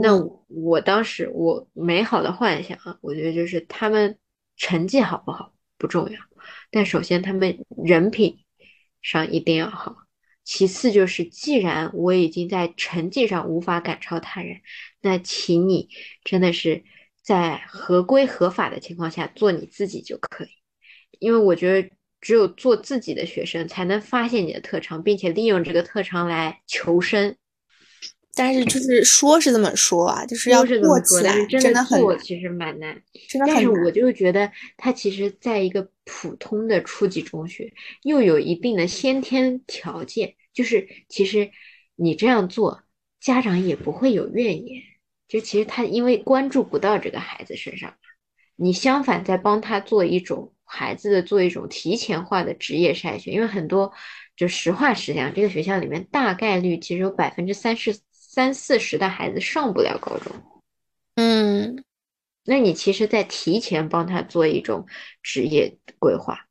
那我当时我美好的幻想啊，我觉得就是他们成绩好不好不重要，但首先他们人品上一定要好。其次就是，既然我已经在成绩上无法赶超他人，那请你真的是在合规合法的情况下做你自己就可以。因为我觉得，只有做自己的学生，才能发现你的特长，并且利用这个特长来求生。但是就是说是这么说啊，就是要做起来真的很其实蛮难，真的很难。但是我就觉得他其实在一个普通的初级中学，又有一定的先天条件，就是其实你这样做，家长也不会有怨言。就其实他因为关注不到这个孩子身上，你相反在帮他做一种孩子的做一种提前化的职业筛选，因为很多就实话实讲，这个学校里面大概率其实有百分之三十。三四十的孩子上不了高中，嗯，那你其实，在提前帮他做一种职业规划，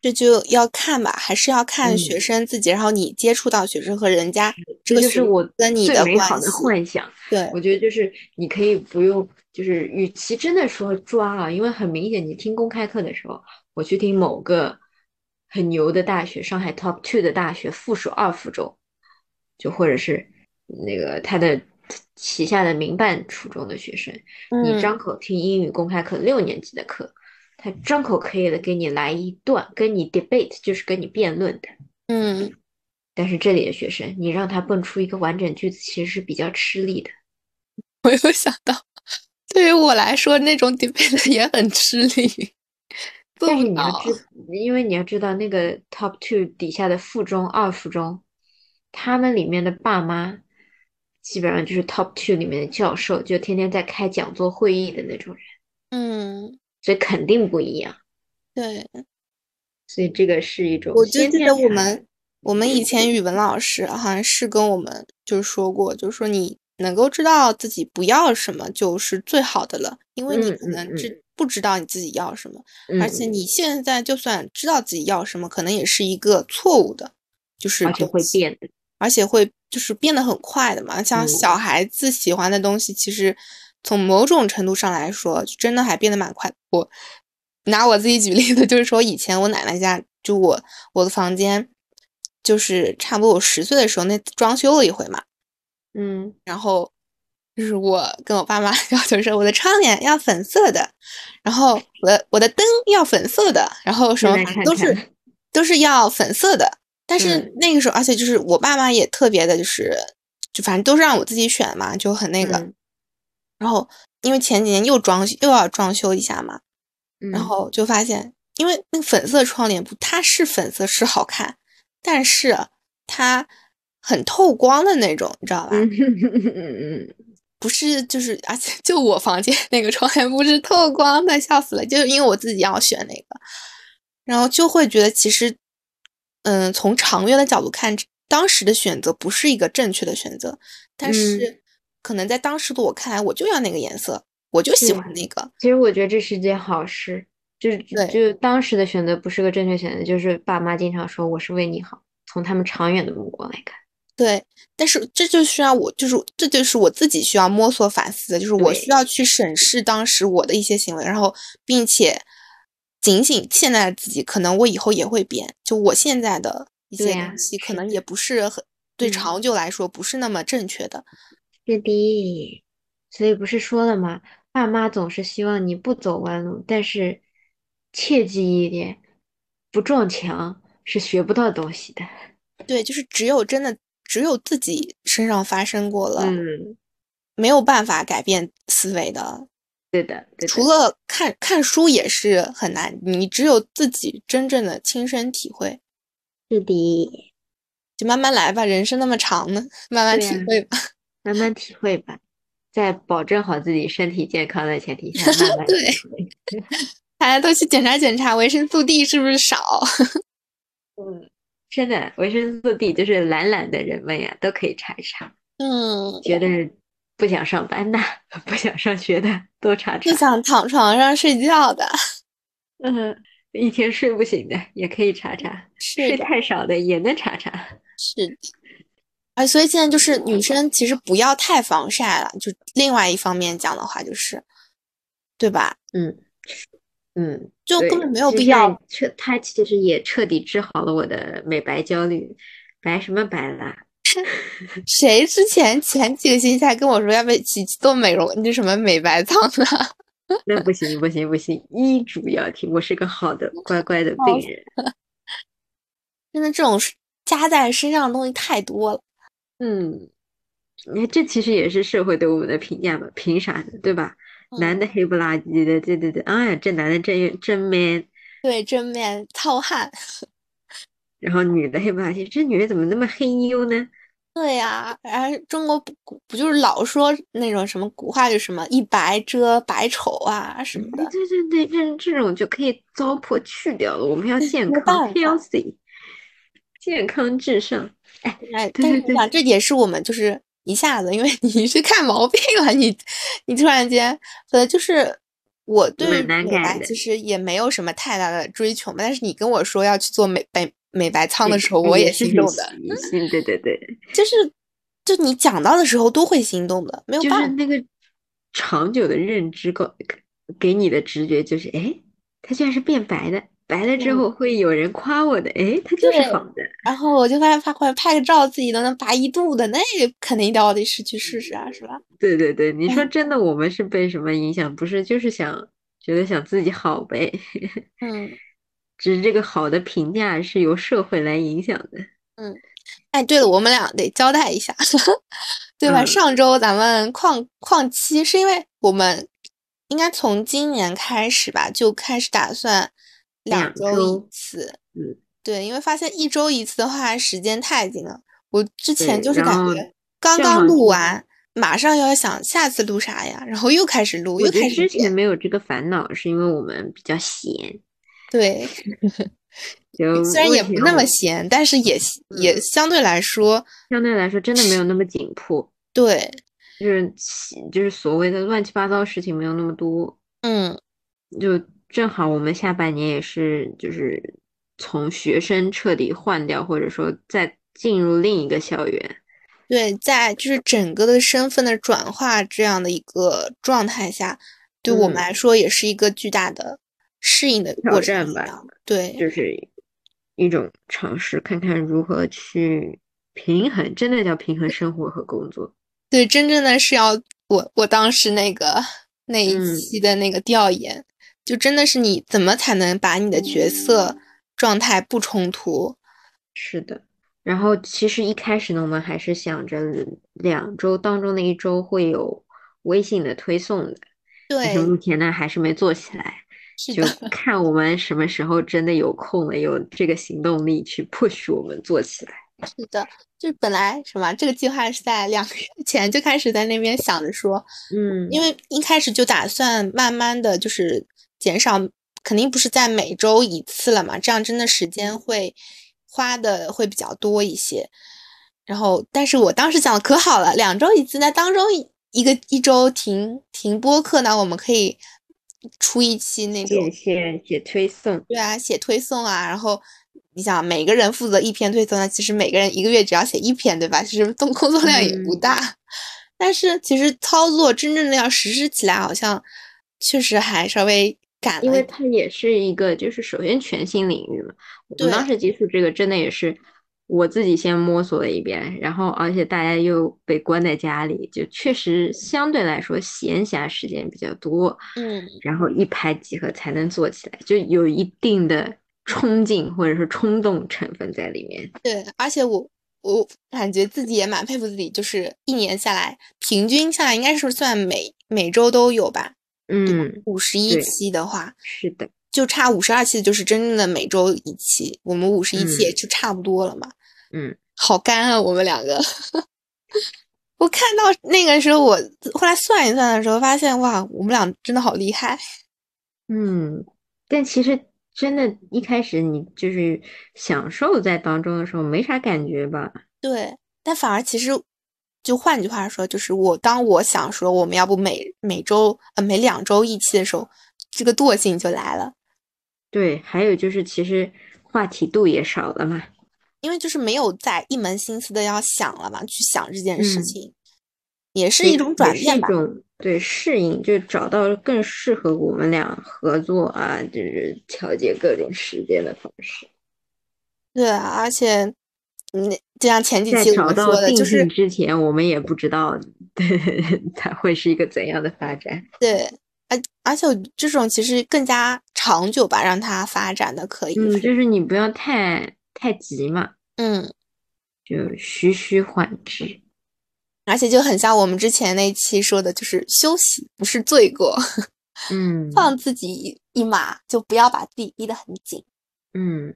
这就要看吧，还是要看学生自己。然后你接触到学生和人家，这就是我跟你的美好的幻想。对，我觉得就是你可以不用，就是与其真的说抓啊，因为很明显，你听公开课的时候，我去听某个很牛的大学，上海 top two 的大学附属二附中，就或者是。那个他的旗下的民办初中的学生，你张口听英语公开课六年级的课，他张口可以的给你来一段跟你 debate，就是跟你辩论的，嗯，但是这里的学生，你让他蹦出一个完整句子，其实是比较吃力的。我有想到，对于我来说，那种 debate 也很吃力。但是你要知，因为你要知道，那个 top two 底下的附中、二附中，他们里面的爸妈。基本上就是 top two 里面的教授，就天天在开讲座会议的那种人，嗯，所以肯定不一样。对，所以这个是一种。我就记得我们我们以前语文老师好像是跟我们就说过，就是说你能够知道自己不要什么就是最好的了，因为你可能知不知道你自己要什么，而且你现在就算知道自己要什么，可能也是一个错误的，就是而且会变的。而且会就是变得很快的嘛，像小孩子喜欢的东西，其实从某种程度上来说，真的还变得蛮快。我拿我自己举例子，就是说以前我奶奶家，就我我的房间，就是差不多我十岁的时候，那装修了一回嘛，嗯，然后就是我跟我爸妈 要求说，我的窗帘要粉色的，然后我的我的灯要粉色的，然后什么都是都是要粉色的。但是那个时候，而且就是我爸妈也特别的，就是就反正都是让我自己选嘛，就很那个。然后因为前几年又装又要装修一下嘛，然后就发现，因为那个粉色窗帘布它是粉色是好看，但是它很透光的那种，你知道吧？不是，就是而且就我房间那个窗帘布是透光的，笑死了。就是因为我自己要选那个，然后就会觉得其实。嗯，从长远的角度看，当时的选择不是一个正确的选择，但是可能在当时的我看来，我就要那个颜色，我就喜欢那个。其实我觉得这是件好事，就是就当时的选择不是个正确选择，就是爸妈经常说我是为你好，从他们长远的目光来看。对，但是这就需要我，就是这就是我自己需要摸索反思的，就是我需要去审视当时我的一些行为，然后并且。警醒现在的自己，可能我以后也会变。就我现在的一些东西，可能也不是很对长久来说不是那么正确的。是的，所以不是说了吗？爸妈总是希望你不走弯路，但是切记一点，不撞墙是学不到东西的。对，就是只有真的只有自己身上发生过了，嗯，没有办法改变思维的。对的，除了看看书也是很难，你只有自己真正的亲身体会。是的，就慢慢来吧，人生那么长呢，慢慢体会吧，慢慢体会吧，在保证好自己身体健康的前提下，慢慢对。大家都去检查检查维生素 D 是不是少？嗯，真的，维生素 D 就是懒懒的人们呀，都可以查一查。嗯，觉得。不想上班的，不想上学的，多查查。不想躺床上睡觉的，嗯，一天睡不醒的也可以查查。睡太少的也能查查。是的，哎，所以现在就是女生其实不要太防晒了。就另外一方面讲的话，就是，对吧？嗯，嗯，就根本没有必要。彻，它其实也彻底治好了我的美白焦虑。白什么白啦？谁之前前几个星期还跟我说要不要一起做美容那什么美白操呢？那不行不行不行，医嘱要听。我是个好的乖乖的病人。真的这种加在身上的东西太多了。嗯，你看这其实也是社会对我们的评价嘛，凭啥呢？对吧？男的黑不拉几的，对对对，哎呀，这男的真真 man，对，真 man，糙汉。然后女的黑不拉几，这女的怎么那么黑妞呢？对呀、然后中国不不就是老说那种什么古话，就什么一白遮百丑啊什么的。对对对，这这种就可以糟粕去掉了。我们要 健康，healthy，健康至上。哎，对对对但是我想，这也是我们就是一下子，因为你去看毛病了，你你突然间，呃，就是我对于美白其实也没有什么太大的追求嘛。但是你跟我说要去做美白美白仓的时候，哎我也心动的，嗯，对对对，就是就你讲到的时候都会心动的，没有就是办法。那个长久的认知告给你的直觉就是，哎，它居然是变白的，白了之嗯后会有人夸我的，哎，他就是对好的。然后我就发现，发快拍个照自己都能白一度的，那肯定到得是去试试啊，是吧？对对对，你嗯说真的，我们是被什么影响？不是，就是想觉得想自己好呗。嗯，只是这个好的评价是由社会来影响的。嗯哎，对了，我们俩得交代一下，对吧？嗯上周咱们矿矿期是因为我们应该从今年开始吧，就开始打算两两周一次。嗯，对，因为发现一周一次的话时间太紧了。我之前就是感觉刚刚录完，马上又要想下次录啥呀，然后又开始录，我又开始之前。没有这个烦恼，是因为我们比较闲。对，就虽然也不那么闲，但是也也嗯相对来说，相对来说真的没有那么紧迫，对，就是就是所谓的乱七八糟事情没有那么多。嗯。就正好我们下半年也是就是从学生彻底换掉，或者说再进入另一个校园。对，在就是整个的身份的转化这样的一个状态下，对我们嗯来说也是一个巨大的适应的挑过程战吧。对，就是一种尝试，看看如何去平衡，真的叫平衡生活和工作。对，真正的是要我我当时那个那一嗯期的那个调研，就真的是你怎么才能把你的角色状态不冲突？是的，然后其实一开始呢，我们还是想着两周当中的一周会有微信的推送的，但是对，目前呢还是没做起来，就，看我们什么时候真的有空了，有这个行动力去 push 我们做起来。是的，就是本来什么这个计划是在两个月前就开始在那边想着说，嗯，因为一开始就打算慢慢的就是减少，肯定不是在每周一次了嘛，这样真的时间会花的会比较多一些。然后，但是我当时想的可好了，两周一次，那当中一一个一周停停播客呢，我们可以出一期那种写写写推送，对啊，写推送啊，然后你想每个人负责一篇推送，那其实每个人一个月只要写一篇，对吧？其实动 工作量也不嗯大，但是其实操作真正的要实施起来，好像确实还稍微赶因为它也是一个，就是首先全新领域嘛。我们当时接触这个，真的也是我自己先摸索了一遍，然后而且大家又被关在家里，就确实相对来说闲暇时间比较多，嗯，然后一拍即合才能做起来，就有一定的冲劲或者是冲动成分在里面。对，而且我我感觉自己也蛮佩服自己，就是一年下来，平均下来应该是算每每周都有吧，嗯，五十一期的话，是的，就差五十二期，就是真正的每周一期，我们五十一期也嗯就差不多了嘛。嗯，好干啊，我们两个。我看到那个时候，我后来算一算的时候，发现哇，我们俩真的好厉害。嗯，但其实真的，一开始你就是享受在当中的时候，没啥感觉吧？对，但反而其实，就换句话说，就是我当我想说我们要不每每周呃每两周一期的时候，这个惰性就来了，对，还有就是其实话题度也少了嘛。因为就是没有在一门心思的要想了嘛，去想这件事嗯情。也是一种转变吧。一种对适应，就找到更适合我们俩合作啊，就是调节各种时间的方式。对啊，而且，嗯，就像前几期我们说的，就是之前我们也不知道，对，它会是一个怎样的发展。对，而而且这种其实更加长久吧，让它发展的可以。嗯，就是你不要太太急嘛。嗯。就徐徐缓之，而且就很像我们之前那期说的，就是休息不是罪过，嗯，放自己一马，就不要把自己逼得很紧，嗯，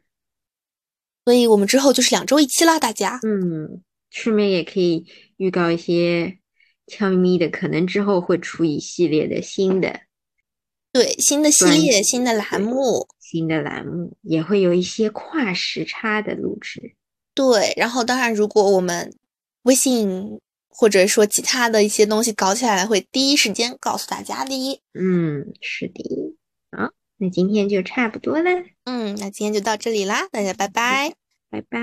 所以我们之后就是两周一期啦，大家，嗯，顺便也可以预告一些悄咪咪的，可能之后会出一系列的新的，对，新的系列、新的栏目、新的栏目，也会有一些跨时差的录制。对，然后当然，如果我们微信或者说其他的一些东西搞起来，会第一时间告诉大家的。嗯，是的。好，那今天就差不多啦。嗯，那今天就到这里啦，大家拜拜，拜拜。